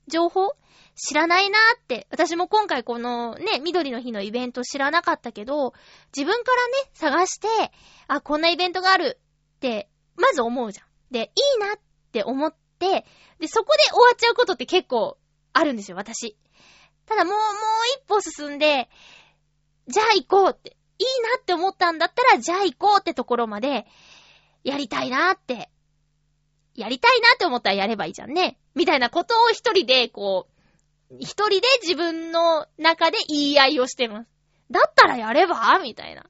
情報知らないなーって。私も今回このね、緑の日のイベント知らなかったけど、自分からね、探して、あ、こんなイベントがあるって、まず思うじゃん。で、いいなって思って、で、そこで終わっちゃうことって結構あるんですよ、私。ただもう、もう一歩進んで、じゃあ行こうって、いいなって思ったんだったら、じゃあ行こうってところまで、やりたいなって、やりたいなって思ったらやればいいじゃんね。みたいなことを一人で、こう、一人で自分の中で言い合いをしてます。だったらやればみたいな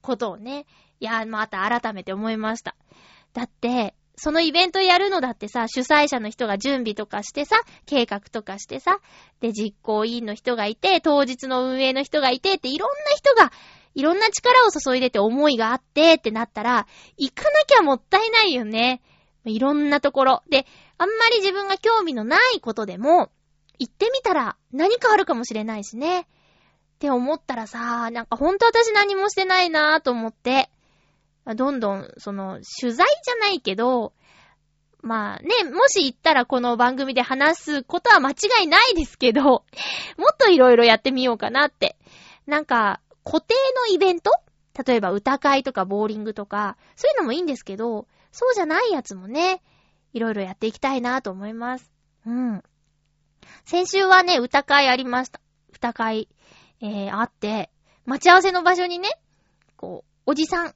ことをね。いや、また改めて思いました。だって、そのイベントやるのだってさ、主催者の人が準備とかしてさ、計画とかしてさ、で、実行委員の人がいて、当日の運営の人がいてって、いろんな人が、いろんな力を注いでて思いがあってってなったら、行かなきゃもったいないよね。いろんなところ。で、あんまり自分が興味のないことでも、行ってみたら何かあるかもしれないしね。って思ったらさ、なんかほんと私何もしてないなぁと思って。どんどん、その、取材じゃないけど、まあね、もし行ったらこの番組で話すことは間違いないですけど、もっといろいろやってみようかなって。なんか、固定のイベント？例えば歌会とかボーリングとか、そういうのもいいんですけど、そうじゃないやつもね、いろいろやっていきたいなと思います。うん。先週はね、歌会ありました。歌会、えー、あって、待ち合わせの場所にね、こう、おじさん、も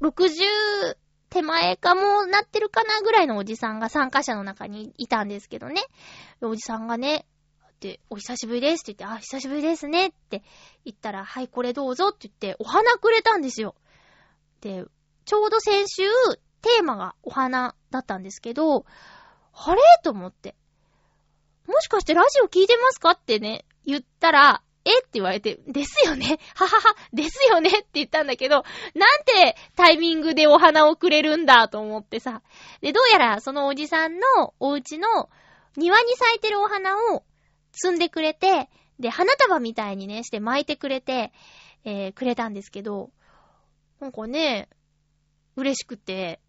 う60手前かもなってるかなぐらいのおじさんが参加者の中にいたんですけどね。おじさんがね、で、お久しぶりですって言って、あ、久しぶりですねって言ったら、はい、これどうぞって言って、お花くれたんですよ。で、ちょうど先週、テーマがお花だったんですけど、あれ？と思って。もしかしてラジオ聞いてますかってね、言ったら、え？って言われて、ですよね ははは、ですよねって言ったんだけど、なんてタイミングでお花をくれるんだと思ってさ。で、どうやらそのおじさんのお家の庭に咲いてるお花を摘んでくれて、で、花束みたいにね、して巻いてくれて、えー、くれたんですけど、なんかね、嬉しくて、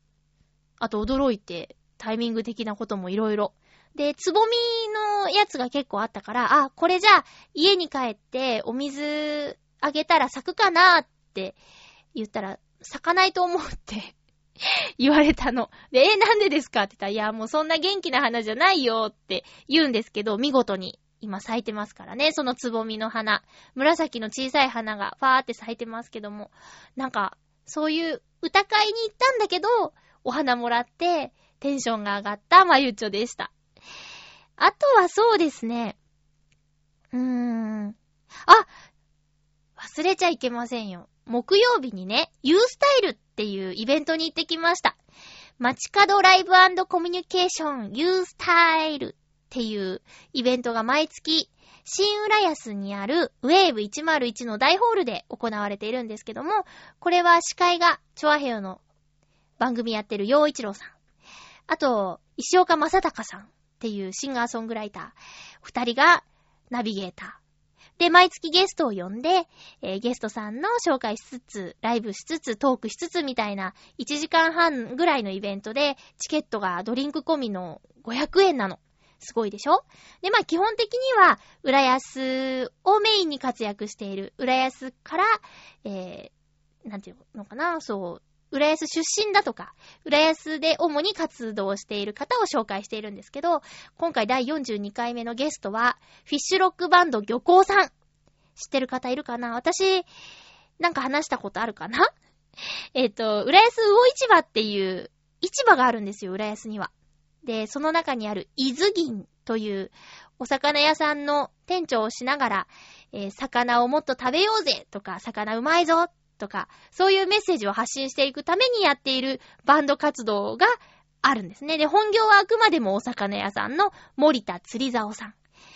あと驚いて、タイミング的なこともいろいろ。で、つぼみのやつが結構あったから、あ、これじゃあ家に帰ってお水あげたら咲くかなって言ったら、咲かないと思うって 言われたの。で、え、なんでですかって言ったら、いや、もうそんな元気な花じゃないよって言うんですけど、見事に今咲いてますからね、そのつぼみの花。紫の小さい花がファーって咲いてますけども、なんか、そういう歌会に行ったんだけど、お花もらって、テンションが上がったまゆちょでした。あとはそうですね。うーん。あ忘れちゃいけませんよ。木曜日にね、ユースタイルっていうイベントに行ってきました。街角ライブコミュニケーションユースタイルっていうイベントが毎月、新浦安にあるウェーブ101の大ホールで行われているんですけども、これは司会がチョアヘヨの番組やってる陽一郎さん。あと、石岡正隆さんっていうシンガーソングライター。二人がナビゲーター。で、毎月ゲストを呼んで、えー、ゲストさんの紹介しつつ、ライブしつつ、トークしつつみたいな1時間半ぐらいのイベントで、チケットがドリンク込みの500円なの。すごいでしょ？で、まあ基本的には、浦安をメインに活躍している、浦安から、えー、なんていうのかな、そう、浦安出身だとか、浦安で主に活動している方を紹介しているんですけど、今回第42回目のゲストは、フィッシュロックバンド漁港さん。知ってる方いるかな？私、なんか話したことあるかな？えっと、浦安魚市場っていう市場があるんですよ、浦安には。で、その中にある伊豆銀というお魚屋さんの店長をしながら、えー、魚をもっと食べようぜとか、魚うまいぞとか、そういうメッセージを発信していくためにやっているバンド活動があるんですね。で、本業はあくまでもお魚屋さんの森田釣り竿さん。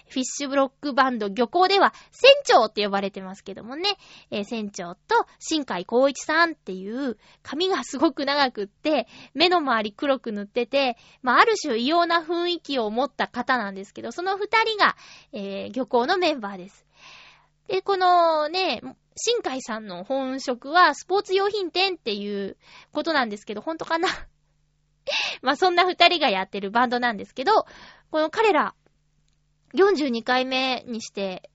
フィッシュブロックバンド漁港では船長って呼ばれてますけどもね、えー、船長と新海光一さんっていう髪がすごく長くって、目の周り黒く塗ってて、まあ、ある種異様な雰囲気を持った方なんですけど、その二人が、えー、漁港のメンバーです。で、このね、新海さんの本職はスポーツ用品店っていうことなんですけど、本当かな？まそんな二人がやってるバンドなんですけど、この彼ら、42回目にして、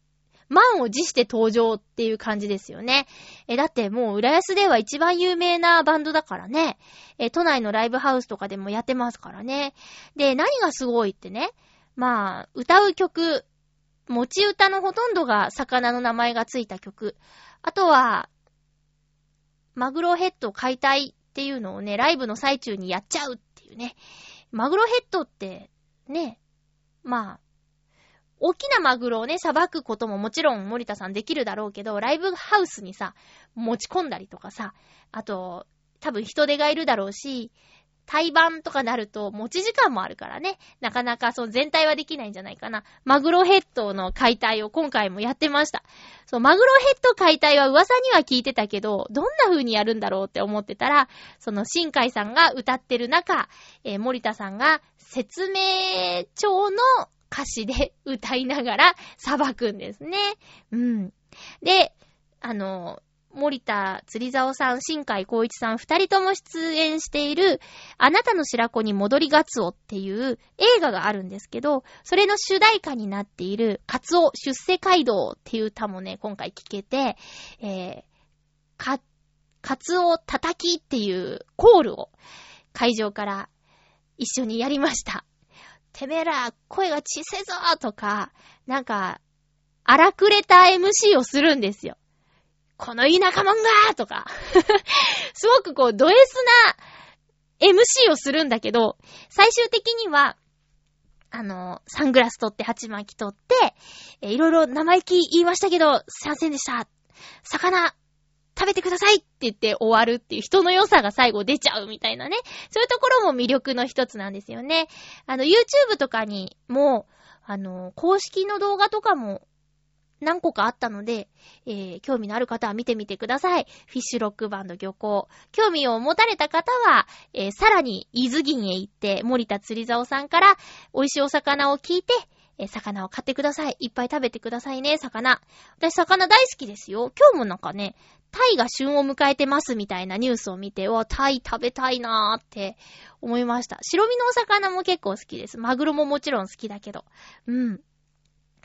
満を持して登場っていう感じですよね。え、だってもう浦安では一番有名なバンドだからね。え、都内のライブハウスとかでもやってますからね。で、何がすごいってね。まあ、歌う曲、持ち歌のほとんどが魚の名前がついた曲。あとは、マグロヘッド解体っていうのをね、ライブの最中にやっちゃうっていうね。マグロヘッドって、ね、まあ、大きなマグロをね、裁くことももちろん森田さんできるだろうけど、ライブハウスにさ、持ち込んだりとかさ、あと、多分人手がいるだろうし、対バンとかなると持ち時間もあるからね。なかなかその全体はできないんじゃないかな。マグロヘッドの解体を今回もやってました。そう、マグロヘッド解体は噂には聞いてたけど、どんな風にやるんだろうって思ってたら、その新海さんが歌ってる中、えー、森田さんが説明帳の歌詞で歌いながら裁くんですね。うん。で、あの、森田釣り竿さん、新海光一さん、二人とも出演している、あなたの白子に戻りガツオっていう映画があるんですけど、それの主題歌になっている、カツオ出世街道っていう歌もね、今回聞けて、えー、か、カツオ叩きっていうコールを会場から一緒にやりました。てめえら、声が小せぞとか、なんか、荒くれた MC をするんですよ。この田舎者がとか すごくこう、ド S な MC をするんだけど、最終的には、あの、サングラス取って鉢巻き取って、えいろいろ生意気言いましたけど、すいませんでした。魚、食べてくださいって言って終わるっていう人の良さが最後出ちゃうみたいなね。そういうところも魅力の一つなんですよね。あの、YouTube とかにも、あの、公式の動画とかも何個かあったので、えー、興味のある方は見てみてください。フィッシュロックバンド漁港。興味を持たれた方は、えー、さらに伊豆銀へ行って、森田釣り竿さんから美味しいお魚を聞いて、え、魚を買ってください。いっぱい食べてくださいね、魚。私、魚大好きですよ。今日もなんかね、タイが旬を迎えてますみたいなニュースを見て、わ、タイ食べたいなーって思いました。白身のお魚も結構好きです。マグロももちろん好きだけど。うん。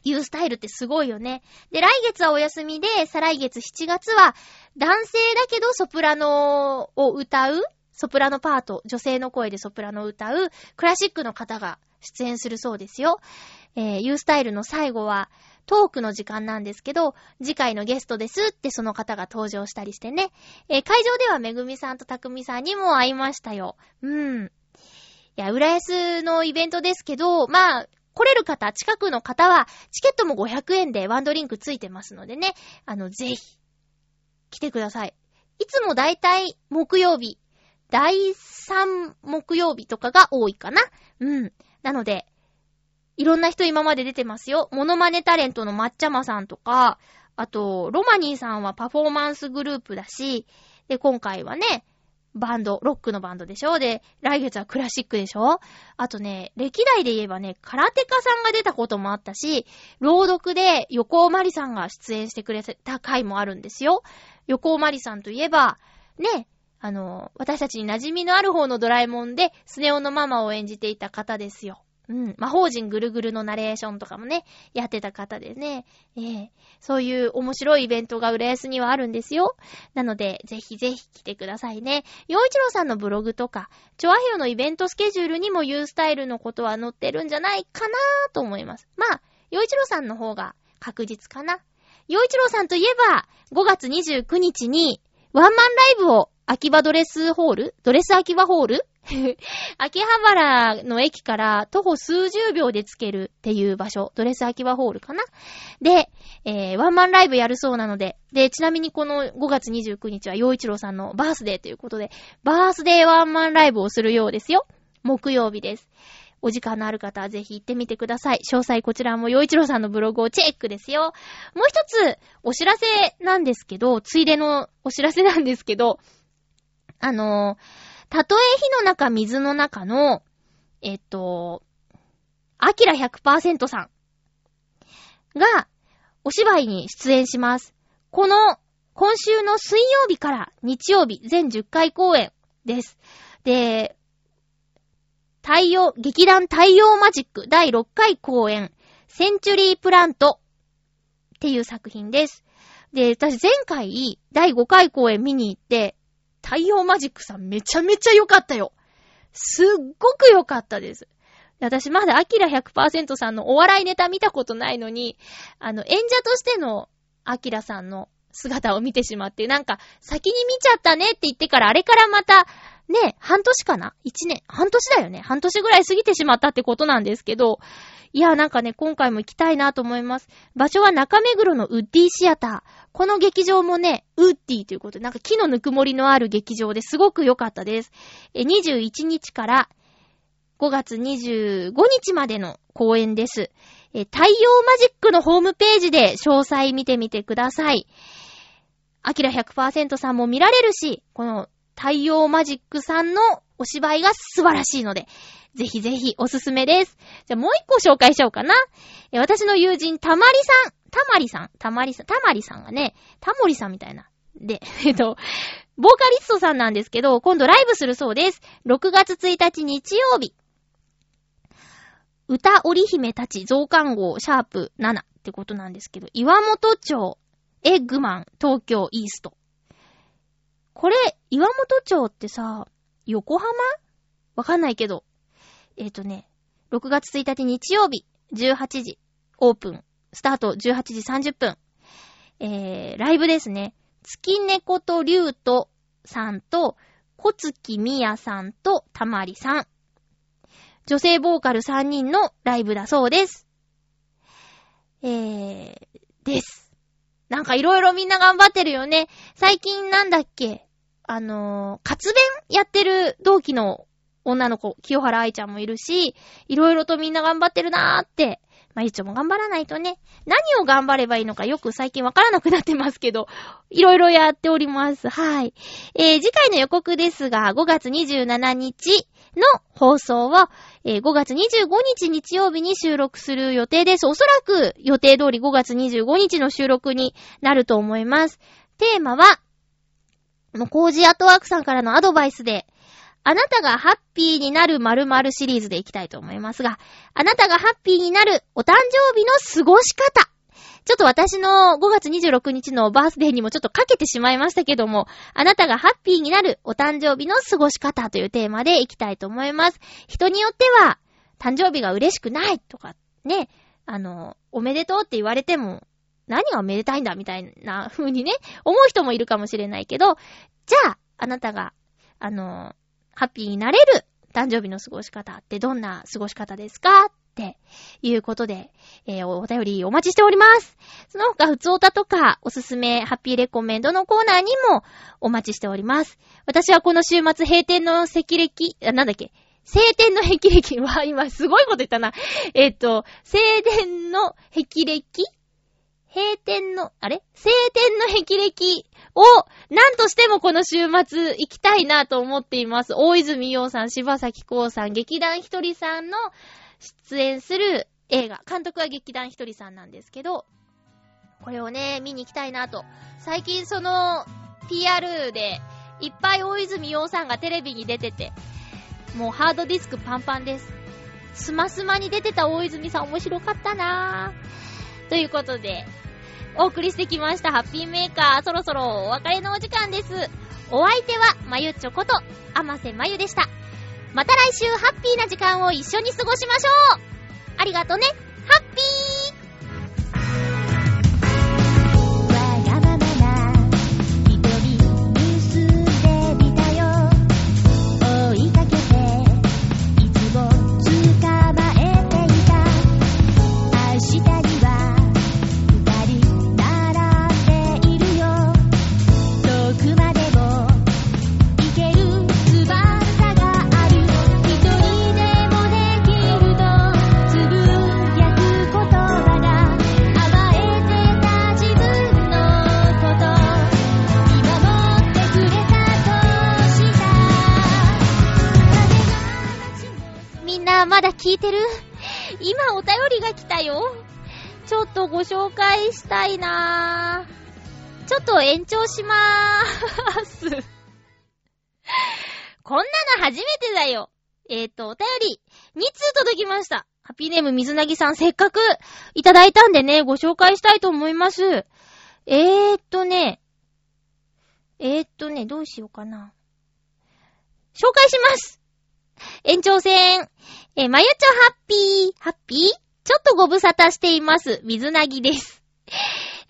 ユースタイルってすごいよね。で、来月はお休みで、再来月7月は、男性だけどソプラノを歌う、ソプラノパート、女性の声でソプラノを歌う、クラシックの方が出演するそうですよ。えー、ユースタイルの最後は、トークの時間なんですけど、次回のゲストですってその方が登場したりしてね。えー、会場ではめぐみさんとたくみさんにも会いましたよ。うん。いや、浦安のイベントですけど、まあ、来れる方、近くの方は、チケットも500円でワンドリンクついてますのでね、あの、ぜひ、来てください。いつもだいたい木曜日、第3木曜日とかが多いかな。うん。なので、いろんな人今まで出てますよ。モノマネタレントの抹茶まさんとか、あと、ロマニーさんはパフォーマンスグループだし、で、今回はね、バンド、ロックのバンドでしょ？で、来月はクラシックでしょ？あとね、歴代で言えばね、空手家さんが出たこともあったし、朗読で横尾まりさんが出演してくれた回もあるんですよ。横尾まりさんといえば、ね、あの、私たちに馴染みのある方のドラえもんで、スネ夫のママを演じていた方ですよ。うん。魔法陣ぐるぐるのナレーションとかもね、やってた方でね。ええそういう面白いイベントが浦安にはあるんですよ。なので、ぜひぜひ来てくださいね。洋一郎さんのブログとか、チョアヘヨのイベントスケジュールにもユースタイルのことは載ってるんじゃないかなと思います。まあ、洋一郎さんの方が確実かな。洋一郎さんといえば、5月29日に、ワンマンライブを秋葉ドレスホール？ドレス秋葉ホール？秋葉原の駅から徒歩数十秒で着けるっていう場所、ドレス秋葉ホールかな？で、えー、ワンマンライブやるそうなので、で、ちなみにこの5月29日は洋一郎さんのバースデーということで、バースデーワンマンライブをするようですよ。木曜日です。お時間のある方はぜひ行ってみてください。詳細こちらも洋一郎さんのブログをチェックですよ。もう一つ、お知らせなんですけど、ついでのお知らせなんですけど、あのたとえ火の中、水の中の、えっと、アキラ100%さんが、お芝居に出演します。この、今週の水曜日から日曜日、全10回公演です。で、太陽、劇団太陽マジック第6回公演、センチュリープラントっていう作品です。で、私前回第5回公演見に行って、太陽マジックさんめちゃめちゃ良かったよ。すっごく良かったです。私まだアキラ100%さんのお笑いネタ見たことないのに、あの、演者としてのアキラさんの姿を見てしまって、なんか、先に見ちゃったねって言ってから、あれからまた、ね、半年かな？一年、半年だよね。半年ぐらい過ぎてしまったってことなんですけど、いや、なんかね、今回も行きたいなと思います。場所は中目黒のウッディシアター。この劇場もね、ウッディということで、なんか木のぬくもりのある劇場ですごく良かったです。21日から5月25日までの公演です。太陽マジックのホームページで詳細見てみてください。アキラ100%さんも見られるし、この太陽マジックさんのお芝居が素晴らしいので、ぜひぜひおすすめです。じゃあもう一個紹介しようかな。私の友人、たまりさん。たまりさん？たまりさん？たまりさんがね、たもりさんみたいな。で、えっと、ボーカリストさんなんですけど、今度ライブするそうです。6月1日日曜日。歌織姫たち増刊号シャープ7ってことなんですけど、岩本町、エッグマン、東京イースト。これ、岩本町ってさ、横浜？わかんないけど。えっ、ー、とね、6月1日日曜日、18時、オープン、スタート18時30分。えー、ライブですね。月猫と竜とさんと、小月みやさんとたまりさん。女性ボーカル3人のライブだそうです。えー、です。なんかいろいろみんな頑張ってるよね。最近なんだっけ？あのー、活弁やってる同期の女の子、清原愛ちゃんもいるし、いろいろとみんな頑張ってるなーってまゆちょも頑張らないとね、何を頑張ればいいのかよく最近わからなくなってますけど、いろいろやっております。はい。えー、次回の予告ですが、5月27日の放送は、えー、5月25日日曜日に収録する予定です。おそらく予定通り5月25日の収録になると思います。テーマは、もう、コージアットワークさんからのアドバイスで、あなたがハッピーになる〇〇シリーズでいきたいと思いますが、あなたがハッピーになるお誕生日の過ごし方。ちょっと私の5月26日のバースデーにもちょっとかけてしまいましたけども、あなたがハッピーになるお誕生日の過ごし方というテーマでいきたいと思います。人によっては、誕生日が嬉しくないとか、ね、あの、おめでとうって言われても、何がめでたいんだみたいな風にね、思う人もいるかもしれないけど、じゃあ、あなたが、あの、ハッピーになれる誕生日の過ごし方ってどんな過ごし方ですかっていうことで、えー、お便りお待ちしております。その他、普通歌とか、おすすめ、ハッピーレコメンドのコーナーにもお待ちしております。私はこの週末、閉店の赤歴、あ、なんだっけ、晴天の霹靂は、今すごいこと言ったな。えっ、ー、と、晴天の霹靂閉店の、あれ？晴天の霹靂を、なんとしてもこの週末行きたいなと思っています。大泉洋さん、柴咲コウさん、劇団ひとりさんの出演する映画。監督は劇団ひとりさんなんですけど、これをね、見に行きたいなと。最近その、PR で、いっぱい大泉洋さんがテレビに出てて、もうハードディスクパンパンです。スマスマに出てた大泉さん面白かったなぁ。ということで、お送りしてきましたハッピーメーカー、そろそろお別れのお時間です。お相手は、まゆちょこと、あませまゆでした。また来週ハッピーな時間を一緒に過ごしましょうありがとねハッピーまだ聞いてる？今お便りが来たよ。ちょっとご紹介したいなぁ。ちょっと延長しまーす。こんなの初めてだよ。えっ、ー、と、お便り、2通届きました。ハッピーネーム水なぎさん、せっかくいただいたんでね、ご紹介したいと思います。えーっとね、えーっとね、どうしようかな。紹介します延長戦。えまゆちょハッピー、ハッピー？ちょっとご無沙汰しています。水なぎです。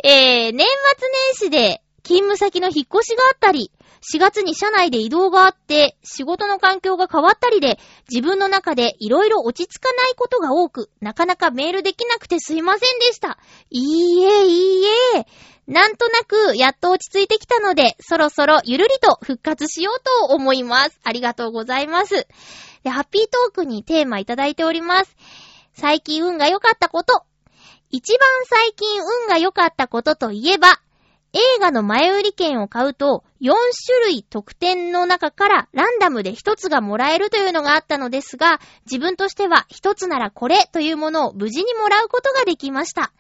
えー、年末年始で勤務先の引っ越しがあったり、4月に社内で移動があって、仕事の環境が変わったりで、自分の中で色々落ち着かないことが多く、なかなかメールできなくてすいませんでした。いいえ、いいえ。なんとなく、やっと落ち着いてきたので、そろそろゆるりと復活しようと思います。ありがとうございます。で、ハッピートークにテーマいただいております。最近運が良かったこと。一番最近運が良かったことといえば、映画の前売り券を買うと、4種類特典の中からランダムで1つがもらえるというのがあったのですが、自分としては1つならこれというものを無事にもらうことができました。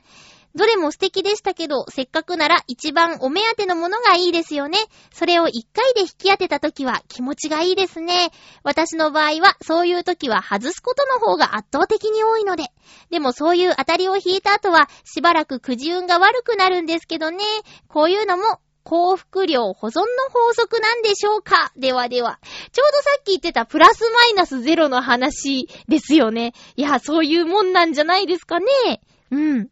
どれも素敵でしたけど、せっかくなら一番お目当てのものがいいですよね。それを一回で引き当てた時は気持ちがいいですね。私の場合は、そういう時は外すことの方が圧倒的に多いので。でもそういう当たりを引いた後は、しばらくくじ運が悪くなるんですけどね。こういうのも幸福量保存の法則なんでしょうかではでは。ちょうどさっき言ってたプラスマイナスゼロの話ですよね。いや、そういうもんなんじゃないですかね。うん。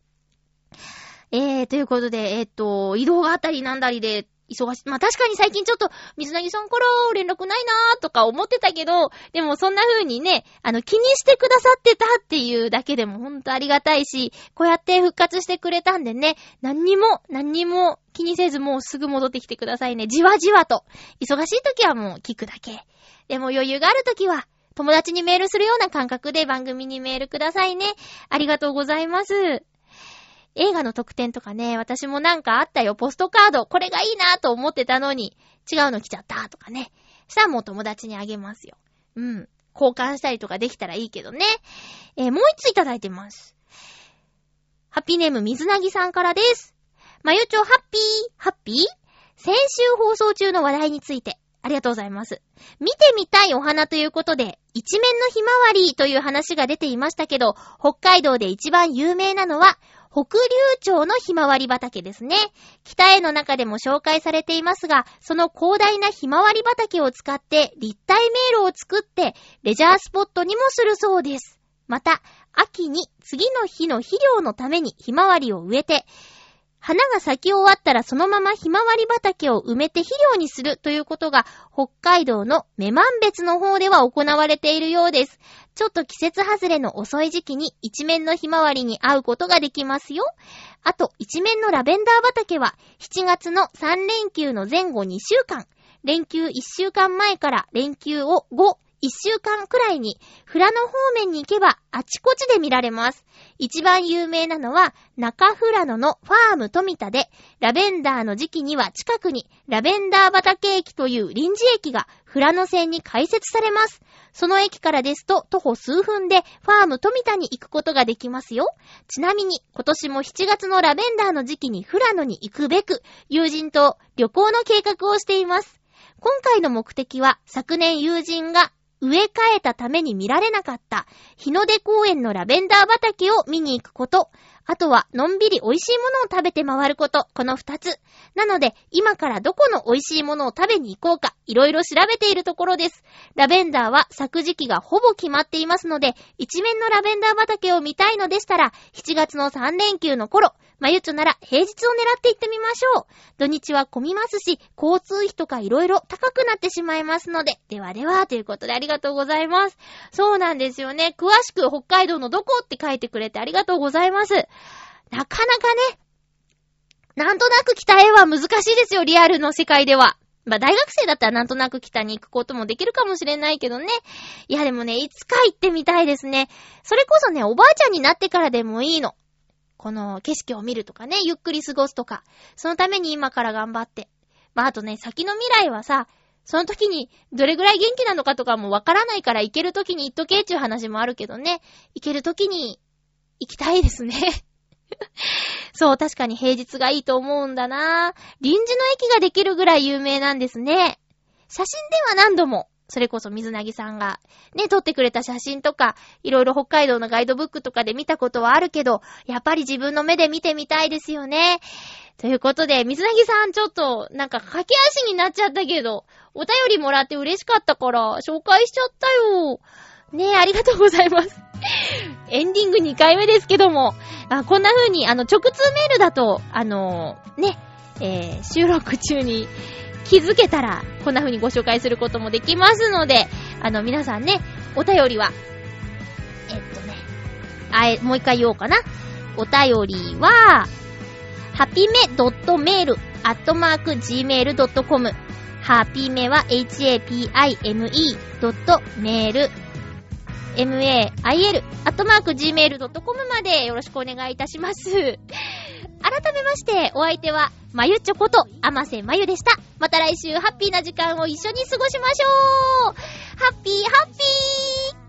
えー、ということで、えー、っと、移動があったりなんだりで、忙し。まあ、確かに最近ちょっと、水なぎさんから連絡ないなーとか思ってたけど、でもそんな風にね、あの、気にしてくださってたっていうだけでもほんとありがたいし、こうやって復活してくれたんでね、何にも、何にも気にせずもうすぐ戻ってきてくださいね。じわじわと。忙しい時はもう聞くだけ。でも余裕がある時は、友達にメールするような感覚で番組にメールくださいね。ありがとうございます。映画の特典とかね、私もなんかあったよ、ポストカード、これがいいなと思ってたのに、違うの来ちゃったとかね。したらもう友達にあげますよ。うん。交換したりとかできたらいいけどね。えー、もう一ついただいてます。ハッピーネーム水なぎさんからです。まゆちょハッピー、ハッピー先週放送中の話題について、ありがとうございます。見てみたいお花ということで、一面のひまわりという話が出ていましたけど、北海道で一番有名なのは、北竜町のひまわり畑ですね。北への中でも紹介されていますが、その広大なひまわり畑を使って立体迷路を作ってレジャースポットにもするそうです。また、秋に次の日の肥料のためにひまわりを植えて、花が咲き終わったらそのままひまわり畑を埋めて肥料にするということが北海道の女満別の方では行われているようです。ちょっと季節外れの遅い時期に一面のひまわりに会うことができますよ。あと、一面のラベンダー畑は7月の3連休の前後2週間、連休1週間前から連休を5、一週間くらいに、富良野方面に行けばあちこちで見られます。一番有名なのは、中富良野のファーム富田で、ラベンダーの時期には近くに、ラベンダー畑駅という臨時駅が富良野線に開設されます。その駅からですと、徒歩数分で、ファーム富田に行くことができますよ。ちなみに、今年も7月のラベンダーの時期に富良野に行くべく、友人と旅行の計画をしています。今回の目的は、昨年友人が植え替えたために見られなかった日の出公園のラベンダー畑を見に行くこと。あとは、のんびり美味しいものを食べて回ること。この二つ。なので、今からどこの美味しいものを食べに行こうか、いろいろ調べているところです。ラベンダーは咲く時期がほぼ決まっていますので、一面のラベンダー畑を見たいのでしたら、7月の3連休の頃、まゆうちょなら平日を狙って行ってみましょう。土日は混みますし、交通費とかいろいろ高くなってしまいますので。ではでは、ということでありがとうございます。そうなんですよね。詳しく北海道のどこって書いてくれてありがとうございます。なかなかね、なんとなく北へは難しいですよ、リアルの世界では。まあ、大学生だったらなんとなく北に行くこともできるかもしれないけどね。いや、でもね、いつか行ってみたいですね。それこそね、おばあちゃんになってからでもいいの。この景色を見るとかね、ゆっくり過ごすとか、そのために今から頑張って。まあ、あとね、先の未来はさ、その時にどれぐらい元気なのかとかもわからないから行ける時に行っとけっていう話もあるけどね、行ける時に行きたいですね。そう、確かに平日がいいと思うんだな臨時の駅ができるぐらい有名なんですね。写真では何度もそれこそ水なぎさんがね、撮ってくれた写真とか、いろいろ北海道のガイドブックとかで見たことはあるけど、やっぱり自分の目で見てみたいですよね。ということで、水なぎさんちょっと、なんか駆け足になっちゃったけど、お便りもらって嬉しかったから、紹介しちゃったよ。ねえ、ありがとうございます。エンディング2回目ですけども、あこんな風に、あの、直通メールだと、あのー、ね、えー、収録中に、気づけたら、こんな風にご紹介することもできますので、あの、皆さんね、お便りは、えっとね、あえ、もう一回言おうかな。お便りは、はぴめ .mail アットマーク gmail.com はぴめは hapime.mail mail アットマーク gmail.com までよろしくお願いいたします。改めまして、お相手は、まゆちょこと、あませまゆでした。また来週、ハッピーな時間を一緒に過ごしましょうハッピーハッピー